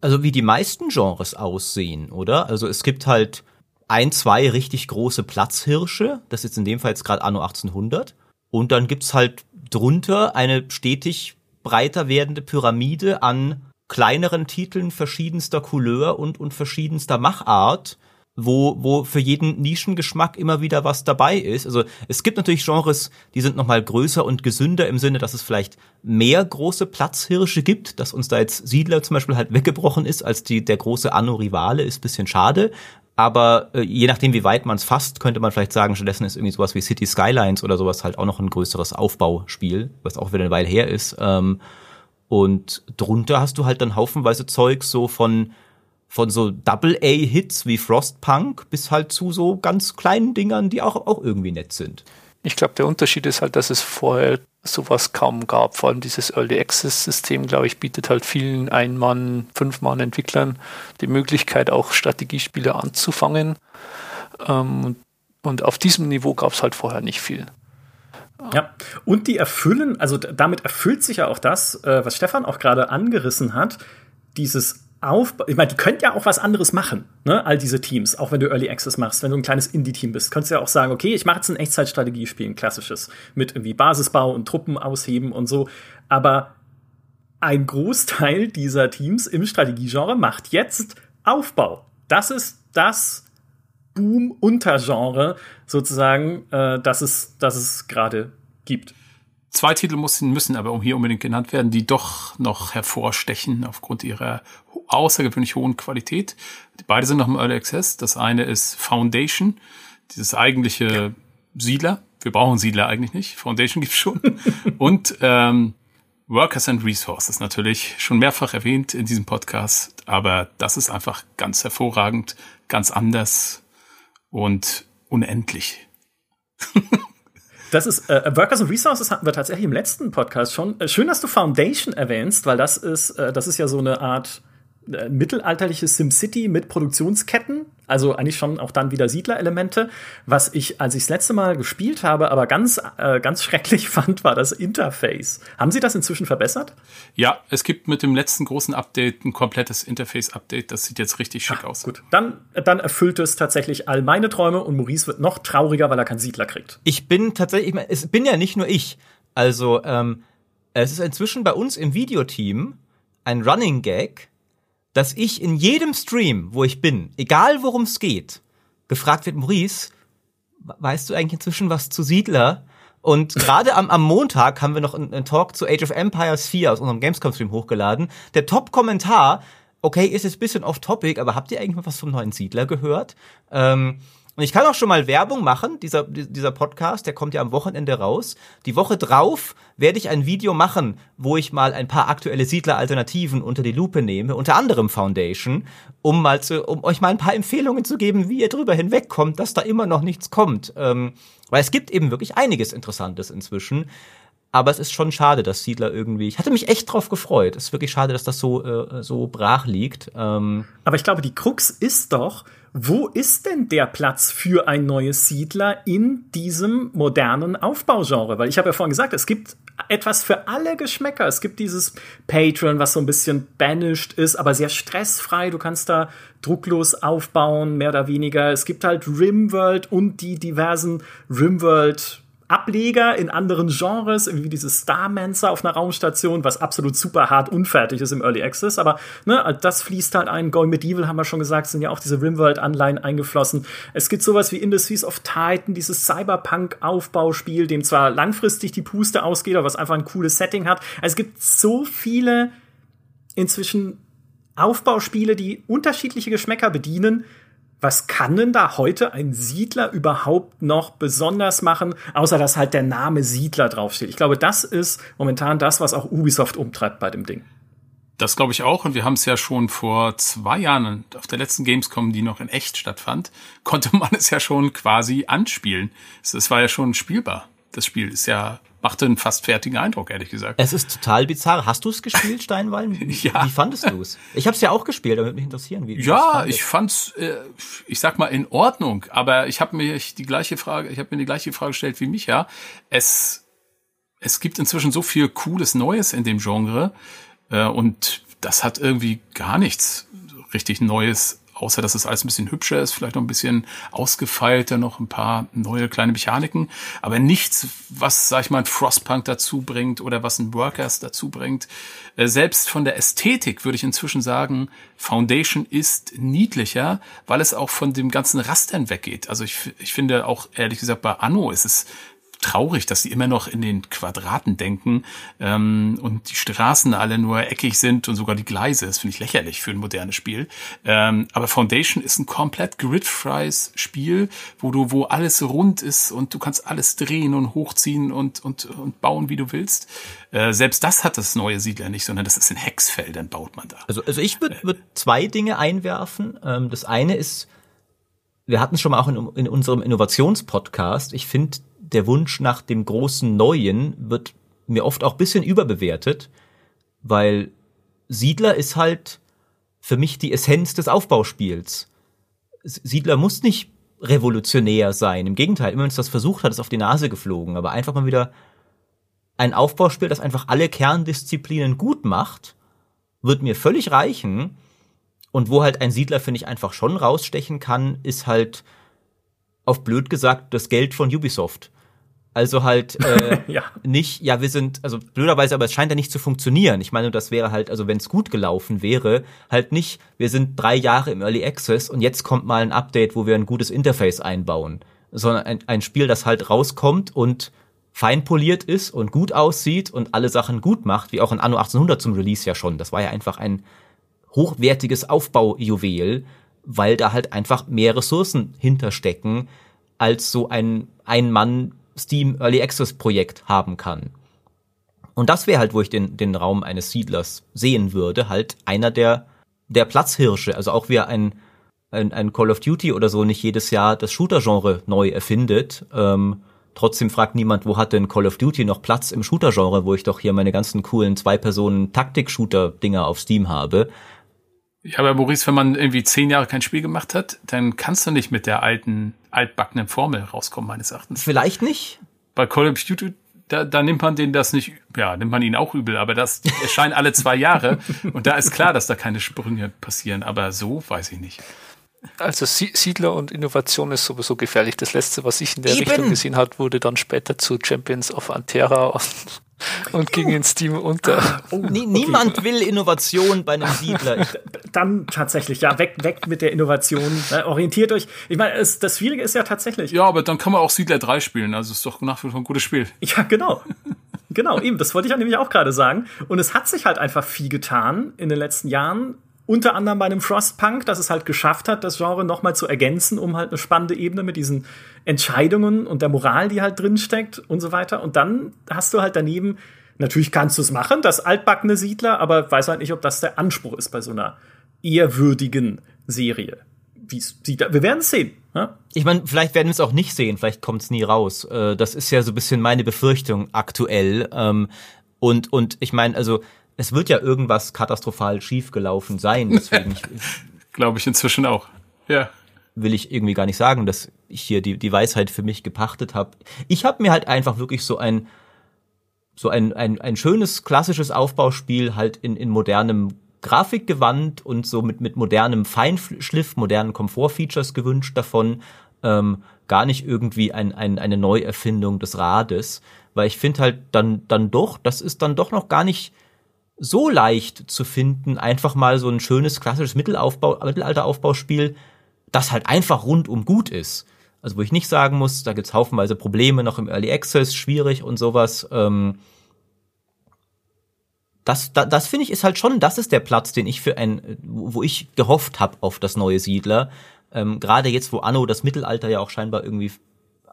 also wie die meisten Genres aussehen, oder? Also es gibt halt ein, zwei richtig große Platzhirsche. Das ist in dem Fall jetzt gerade Anno 1800. Und dann gibt's halt drunter eine stetig breiter werdende Pyramide an kleineren Titeln verschiedenster Couleur und, und verschiedenster Machart, wo, wo für jeden Nischengeschmack immer wieder was dabei ist. Also es gibt natürlich Genres, die sind nochmal größer und gesünder im Sinne, dass es vielleicht mehr große Platzhirsche gibt, dass uns da jetzt Siedler zum Beispiel halt weggebrochen ist, als die, der große Anno-Rivale, ist bisschen schade. Aber äh, je nachdem, wie weit man es fasst, könnte man vielleicht sagen, stattdessen ist irgendwie sowas wie City Skylines oder sowas halt auch noch ein größeres Aufbauspiel, was auch wieder eine Weile her ist. Ähm, und drunter hast du halt dann haufenweise Zeug so von von so Double-A-Hits wie Frostpunk bis halt zu so ganz kleinen Dingern, die auch, auch irgendwie nett sind. Ich glaube, der Unterschied ist halt, dass es vorher sowas kaum gab. Vor allem dieses Early Access System, glaube ich, bietet halt vielen Ein-Mann-, Fünf-Mann-Entwicklern die Möglichkeit, auch Strategiespiele anzufangen. Ähm, und auf diesem Niveau gab es halt vorher nicht viel. Ja, und die erfüllen, also damit erfüllt sich ja auch das, äh, was Stefan auch gerade angerissen hat, dieses Aufbau. Ich meine, die könnten ja auch was anderes machen, ne? All diese Teams, auch wenn du Early Access machst, wenn du ein kleines Indie-Team bist, könntest du ja auch sagen, okay, ich mache jetzt ein Echtzeitstrategiespiel, ein klassisches, mit irgendwie Basisbau und Truppen ausheben und so. Aber ein Großteil dieser Teams im Strategiegenre macht jetzt Aufbau. Das ist das Boom-Untergenre sozusagen, äh, das es, das es gerade gibt. Zwei Titel müssen, müssen aber hier unbedingt genannt werden, die doch noch hervorstechen aufgrund ihrer außergewöhnlich hohen Qualität. Beide sind noch im Early Access. Das eine ist Foundation, dieses eigentliche Siedler. Wir brauchen Siedler eigentlich nicht. Foundation gibt's schon. Und ähm, Workers and Resources natürlich schon mehrfach erwähnt in diesem Podcast, aber das ist einfach ganz hervorragend, ganz anders und unendlich. Das ist äh, Workers and Resources hatten wir tatsächlich im letzten Podcast schon. Äh, schön, dass du Foundation erwähnst, weil das ist, äh, das ist ja so eine Art äh, mittelalterliches SimCity mit Produktionsketten, also eigentlich schon auch dann wieder Siedlerelemente. Was ich, als ich das letzte Mal gespielt habe, aber ganz, äh, ganz schrecklich fand, war das Interface. Haben Sie das inzwischen verbessert? Ja, es gibt mit dem letzten großen Update ein komplettes Interface-Update. Das sieht jetzt richtig schick Ach, aus. Gut, dann, dann erfüllt es tatsächlich all meine Träume und Maurice wird noch trauriger, weil er keinen Siedler kriegt. Ich bin tatsächlich, es bin ja nicht nur ich. Also, ähm, es ist inzwischen bei uns im Videoteam ein Running Gag, dass ich in jedem Stream, wo ich bin, egal worum es geht, gefragt wird, Maurice, weißt du eigentlich inzwischen was zu Siedler? Und gerade am, am Montag haben wir noch einen, einen, Talk zu Age of Empires 4 aus unserem Gamescom-Stream hochgeladen. Der Top-Kommentar, okay, ist jetzt bisschen off-topic, aber habt ihr eigentlich mal was vom neuen Siedler gehört? Ähm, und ich kann auch schon mal Werbung machen. Dieser, dieser Podcast, der kommt ja am Wochenende raus. Die Woche drauf werde ich ein Video machen, wo ich mal ein paar aktuelle Siedler-Alternativen unter die Lupe nehme, unter anderem Foundation, um mal zu, um euch mal ein paar Empfehlungen zu geben, wie ihr drüber hinwegkommt, dass da immer noch nichts kommt. Ähm, weil es gibt eben wirklich einiges Interessantes inzwischen. Aber es ist schon schade, dass Siedler irgendwie. Ich hatte mich echt drauf gefreut. Es ist wirklich schade, dass das so, äh, so brach liegt. Ähm, Aber ich glaube, die Krux ist doch, wo ist denn der Platz für ein neues Siedler in diesem modernen Aufbaugenre? Weil ich habe ja vorhin gesagt, es gibt etwas für alle Geschmäcker. Es gibt dieses Patreon, was so ein bisschen banished ist, aber sehr stressfrei. Du kannst da drucklos aufbauen, mehr oder weniger. Es gibt halt Rimworld und die diversen Rimworld Ableger in anderen Genres, wie dieses Starmancer auf einer Raumstation, was absolut super hart unfertig ist im Early Access, aber ne, das fließt halt ein. Going Medieval haben wir schon gesagt, sind ja auch diese Rimworld-Anleihen eingeflossen. Es gibt sowas wie Industries of Titan, dieses Cyberpunk-Aufbauspiel, dem zwar langfristig die Puste ausgeht, aber was einfach ein cooles Setting hat. Also es gibt so viele inzwischen Aufbauspiele, die unterschiedliche Geschmäcker bedienen was kann denn da heute ein Siedler überhaupt noch besonders machen, außer dass halt der Name Siedler draufsteht? Ich glaube, das ist momentan das, was auch Ubisoft umtreibt bei dem Ding. Das glaube ich auch. Und wir haben es ja schon vor zwei Jahren auf der letzten Gamescom, die noch in echt stattfand, konnte man es ja schon quasi anspielen. Es war ja schon spielbar. Das Spiel ist ja machte einen fast fertigen Eindruck, ehrlich gesagt. Es ist total bizarr. Hast du es gespielt, Steinwall? ja. Wie fandest du es? Ich habe es ja auch gespielt, damit mich interessieren. Wie, ja, ich fand's, äh, ich sag mal in Ordnung, aber ich habe mir die gleiche Frage, ich habe mir die gleiche Frage gestellt wie Micha. Es es gibt inzwischen so viel cooles Neues in dem Genre äh, und das hat irgendwie gar nichts richtig Neues außer dass es alles ein bisschen hübscher ist, vielleicht noch ein bisschen ausgefeilter, noch ein paar neue kleine Mechaniken, aber nichts, was, sag ich mal, ein Frostpunk dazu bringt oder was ein Workers dazu bringt. Äh, selbst von der Ästhetik würde ich inzwischen sagen, Foundation ist niedlicher, weil es auch von dem ganzen Rastern weggeht. Also ich, ich finde auch, ehrlich gesagt, bei Anno ist es traurig, dass sie immer noch in den Quadraten denken ähm, und die Straßen alle nur eckig sind und sogar die Gleise. Das finde ich lächerlich für ein modernes Spiel. Ähm, aber Foundation ist ein komplett gridfreies Spiel, wo du, wo alles rund ist und du kannst alles drehen und hochziehen und, und, und bauen, wie du willst. Äh, selbst das hat das neue Siedler nicht, sondern das ist in Hexfeldern baut man da. Also, also ich würde würd zwei Dinge einwerfen. Ähm, das eine ist, wir hatten es schon mal auch in, in unserem Innovationspodcast. Ich finde der Wunsch nach dem großen Neuen wird mir oft auch bisschen überbewertet, weil Siedler ist halt für mich die Essenz des Aufbauspiels. Siedler muss nicht revolutionär sein. Im Gegenteil, immer wenn es das versucht hat, ist auf die Nase geflogen. Aber einfach mal wieder ein Aufbauspiel, das einfach alle Kerndisziplinen gut macht, wird mir völlig reichen. Und wo halt ein Siedler, finde ich, einfach schon rausstechen kann, ist halt auf blöd gesagt das Geld von Ubisoft. Also halt äh, ja. nicht, ja, wir sind, also blöderweise, aber es scheint ja nicht zu funktionieren. Ich meine, das wäre halt, also wenn es gut gelaufen wäre, halt nicht, wir sind drei Jahre im Early Access und jetzt kommt mal ein Update, wo wir ein gutes Interface einbauen. Sondern ein, ein Spiel, das halt rauskommt und fein poliert ist und gut aussieht und alle Sachen gut macht, wie auch in Anno 1800 zum Release ja schon. Das war ja einfach ein hochwertiges Aufbaujuwel, weil da halt einfach mehr Ressourcen hinterstecken als so ein Ein-Mann- Steam Early Access Projekt haben kann. Und das wäre halt, wo ich den, den Raum eines Siedlers sehen würde, halt einer der, der Platzhirsche. Also auch wie ein, ein, ein Call of Duty oder so nicht jedes Jahr das Shooter-Genre neu erfindet. Ähm, trotzdem fragt niemand, wo hat denn Call of Duty noch Platz im Shooter-Genre, wo ich doch hier meine ganzen coolen Zwei-Personen-Taktik-Shooter-Dinger auf Steam habe. Ja, aber Maurice, wenn man irgendwie zehn Jahre kein Spiel gemacht hat, dann kannst du nicht mit der alten, altbackenen Formel rauskommen, meines Erachtens. Vielleicht nicht. Bei Call of Duty, da, da nimmt man den das nicht, ja, nimmt man ihn auch übel, aber das erscheint alle zwei Jahre und da ist klar, dass da keine Sprünge passieren, aber so weiß ich nicht. Also Siedler und Innovation ist sowieso gefährlich. Das letzte, was ich in der Eben. Richtung gesehen habe, wurde dann später zu Champions of Antera und und ging in Steam unter. Oh, okay. Niemand will Innovation bei einem Siedler. Dann tatsächlich, ja, weg, weg mit der Innovation. Orientiert euch. Ich meine, es, das Schwierige ist ja tatsächlich. Ja, aber dann kann man auch Siedler 3 spielen. Also ist doch nach wie vor ein gutes Spiel. Ja, genau. genau, eben. Das wollte ich ja nämlich auch gerade sagen. Und es hat sich halt einfach viel getan in den letzten Jahren unter anderem bei einem Frostpunk, dass es halt geschafft hat, das Genre nochmal zu ergänzen, um halt eine spannende Ebene mit diesen Entscheidungen und der Moral, die halt drinsteckt und so weiter. Und dann hast du halt daneben, natürlich kannst du es machen, das altbackene Siedler, aber weiß halt nicht, ob das der Anspruch ist bei so einer ehrwürdigen Serie. Wir werden es sehen. Ja? Ich meine, vielleicht werden wir es auch nicht sehen, vielleicht kommt es nie raus. Äh, das ist ja so ein bisschen meine Befürchtung aktuell. Ähm, und, und ich meine, also es wird ja irgendwas katastrophal schiefgelaufen sein. Deswegen glaube ich inzwischen auch. Ja. Will ich irgendwie gar nicht sagen, dass ich hier die, die Weisheit für mich gepachtet habe. Ich habe mir halt einfach wirklich so ein so ein, ein, ein schönes klassisches Aufbauspiel halt in, in modernem Grafikgewand und so mit, mit modernem Feinschliff, modernen Komfortfeatures gewünscht davon. Ähm, gar nicht irgendwie ein, ein, eine Neuerfindung des Rades. Weil ich finde halt dann, dann doch, das ist dann doch noch gar nicht so leicht zu finden, einfach mal so ein schönes klassisches Mittelaufbau, Mittelalteraufbauspiel, das halt einfach rundum gut ist. Also wo ich nicht sagen muss, da gibt's haufenweise Probleme noch im Early Access, schwierig und sowas. Ähm, das, das, das finde ich ist halt schon, das ist der Platz, den ich für ein, wo ich gehofft habe auf das neue Siedler. Ähm, Gerade jetzt, wo Anno das Mittelalter ja auch scheinbar irgendwie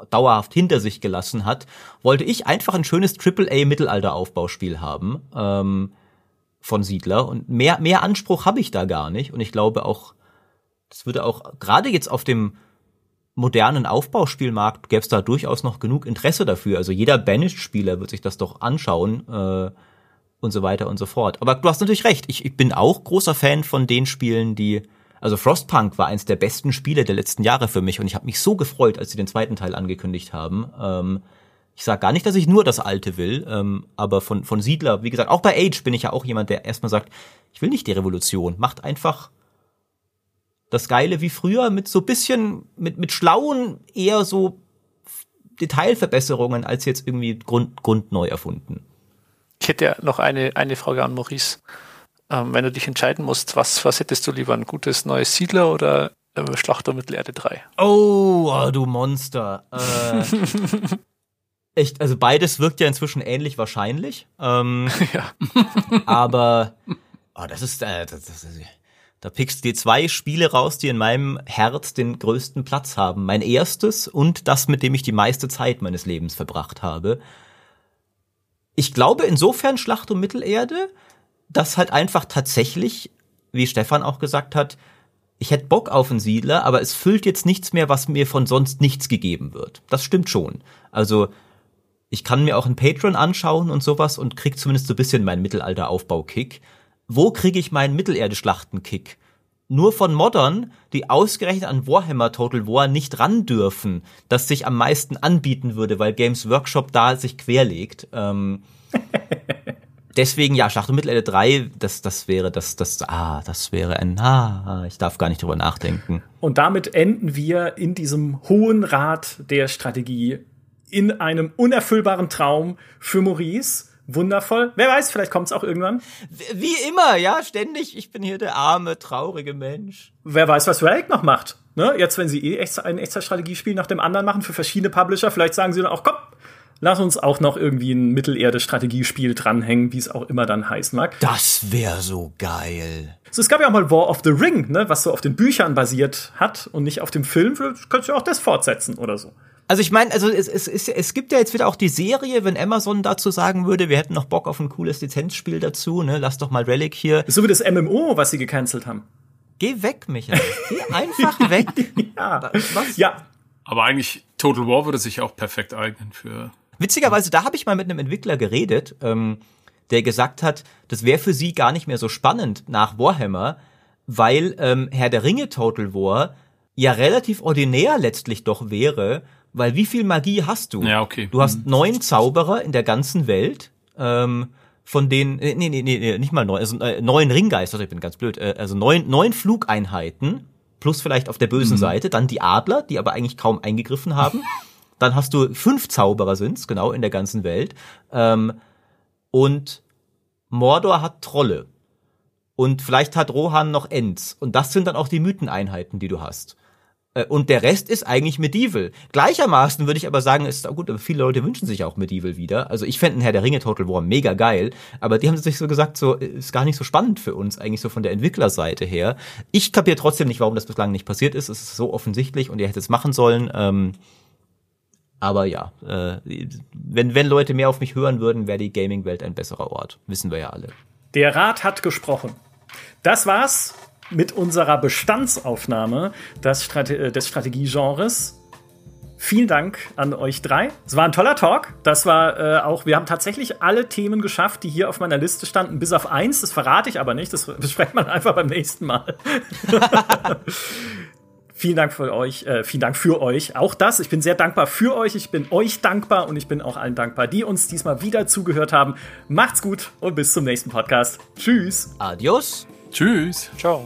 dauerhaft hinter sich gelassen hat, wollte ich einfach ein schönes AAA Mittelalteraufbauspiel haben. Ähm, von Siedler und mehr, mehr Anspruch habe ich da gar nicht. Und ich glaube auch, das würde auch gerade jetzt auf dem modernen Aufbauspielmarkt gäbe es da durchaus noch genug Interesse dafür. Also jeder Banished-Spieler wird sich das doch anschauen äh, und so weiter und so fort. Aber du hast natürlich recht. Ich, ich bin auch großer Fan von den Spielen, die also Frostpunk war eins der besten Spiele der letzten Jahre für mich und ich habe mich so gefreut, als sie den zweiten Teil angekündigt haben. Ähm, ich sage gar nicht, dass ich nur das Alte will, ähm, aber von, von Siedler, wie gesagt, auch bei Age bin ich ja auch jemand, der erstmal sagt, ich will nicht die Revolution, macht einfach das Geile wie früher mit so bisschen, mit, mit schlauen, eher so Detailverbesserungen als jetzt irgendwie Grund, grundneu erfunden. Ich hätte ja noch eine, eine Frage an Maurice ähm, wenn du dich entscheiden musst, was, was hättest du lieber, ein gutes neues Siedler oder äh, Schlachter Mittelerde 3? Oh, oh du Monster. Äh, echt, also beides wirkt ja inzwischen ähnlich wahrscheinlich. Ähm, ja. aber oh, das ist, äh, das, das, da pickst du dir zwei Spiele raus, die in meinem Herz den größten Platz haben. Mein erstes und das, mit dem ich die meiste Zeit meines Lebens verbracht habe. Ich glaube insofern Schlacht um Mittelerde, das halt einfach tatsächlich, wie Stefan auch gesagt hat, ich hätte Bock auf einen Siedler, aber es füllt jetzt nichts mehr, was mir von sonst nichts gegeben wird. Das stimmt schon. Also ich kann mir auch einen Patreon anschauen und sowas und krieg zumindest so ein bisschen meinen Mittelalter-Aufbau-Kick. Wo kriege ich meinen Mittelerde-Schlachten-Kick? Nur von Moddern, die ausgerechnet an Warhammer Total War nicht ran dürfen, das sich am meisten anbieten würde, weil Games Workshop da sich querlegt. Ähm, deswegen, ja, Schlacht um Mittelerde 3, das, das wäre, das, das, ah, das wäre ein, ah, ich darf gar nicht drüber nachdenken. Und damit enden wir in diesem hohen Rat der Strategie in einem unerfüllbaren Traum für Maurice. Wundervoll. Wer weiß, vielleicht kommt es auch irgendwann. Wie immer, ja, ständig. Ich bin hier der arme, traurige Mensch. Wer weiß, was Relic noch macht. Ne? Jetzt, wenn sie eh ein extra Strategiespiel nach dem anderen machen für verschiedene Publisher, vielleicht sagen sie dann auch, komm, lass uns auch noch irgendwie ein Mittelerde-Strategiespiel dranhängen, wie es auch immer dann heißen mag. Das wäre so geil. So, es gab ja auch mal War of the Ring, ne, was so auf den Büchern basiert hat und nicht auf dem Film. Könntest du auch das fortsetzen oder so. Also ich meine, also es, es, es, es gibt ja jetzt wieder auch die Serie, wenn Amazon dazu sagen würde, wir hätten noch Bock auf ein cooles Lizenzspiel dazu, ne? Lass doch mal Relic hier. So wie das MMO, was sie gecancelt haben. Geh weg, Michael. Geh einfach weg. ja. Was? Ja. Aber eigentlich Total War würde sich auch perfekt eignen für Witzigerweise, da habe ich mal mit einem Entwickler geredet, ähm, der gesagt hat, das wäre für sie gar nicht mehr so spannend nach Warhammer, weil ähm, Herr der Ringe Total War ja relativ ordinär letztlich doch wäre, weil wie viel Magie hast du? Ja, okay. Du hast mhm. neun Zauberer in der ganzen Welt, ähm, von denen, äh, nee, nee, nee, nicht mal neun, also äh, neun Ringgeister, ich bin ganz blöd, äh, also neun, neun Flugeinheiten, plus vielleicht auf der bösen mhm. Seite, dann die Adler, die aber eigentlich kaum eingegriffen haben. Dann hast du fünf Zauberer sind's, genau, in der ganzen Welt. Ähm, und Mordor hat Trolle. Und vielleicht hat Rohan noch Ents. Und das sind dann auch die Mytheneinheiten, die du hast. Äh, und der Rest ist eigentlich Medieval. Gleichermaßen würde ich aber sagen, ist gut, aber viele Leute wünschen sich auch Medieval wieder. Also ich fände Herr der Ringe Total War mega geil, aber die haben sich so gesagt, so ist gar nicht so spannend für uns, eigentlich so von der Entwicklerseite her. Ich kapiere trotzdem nicht, warum das bislang nicht passiert ist. Es ist so offensichtlich und ihr hättet es machen sollen. Ähm, aber ja, äh, wenn, wenn Leute mehr auf mich hören würden, wäre die Gaming-Welt ein besserer Ort. Wissen wir ja alle. Der Rat hat gesprochen. Das war's mit unserer Bestandsaufnahme des, Strate äh, des Strategiegenres. Vielen Dank an euch drei. Es war ein toller Talk. Das war äh, auch, wir haben tatsächlich alle Themen geschafft, die hier auf meiner Liste standen, bis auf eins. Das verrate ich aber nicht. Das besprechen wir einfach beim nächsten Mal. Vielen Dank für euch, äh, vielen Dank für euch. Auch das, ich bin sehr dankbar für euch, ich bin euch dankbar und ich bin auch allen dankbar, die uns diesmal wieder zugehört haben. Macht's gut und bis zum nächsten Podcast. Tschüss. Adios. Tschüss. Ciao.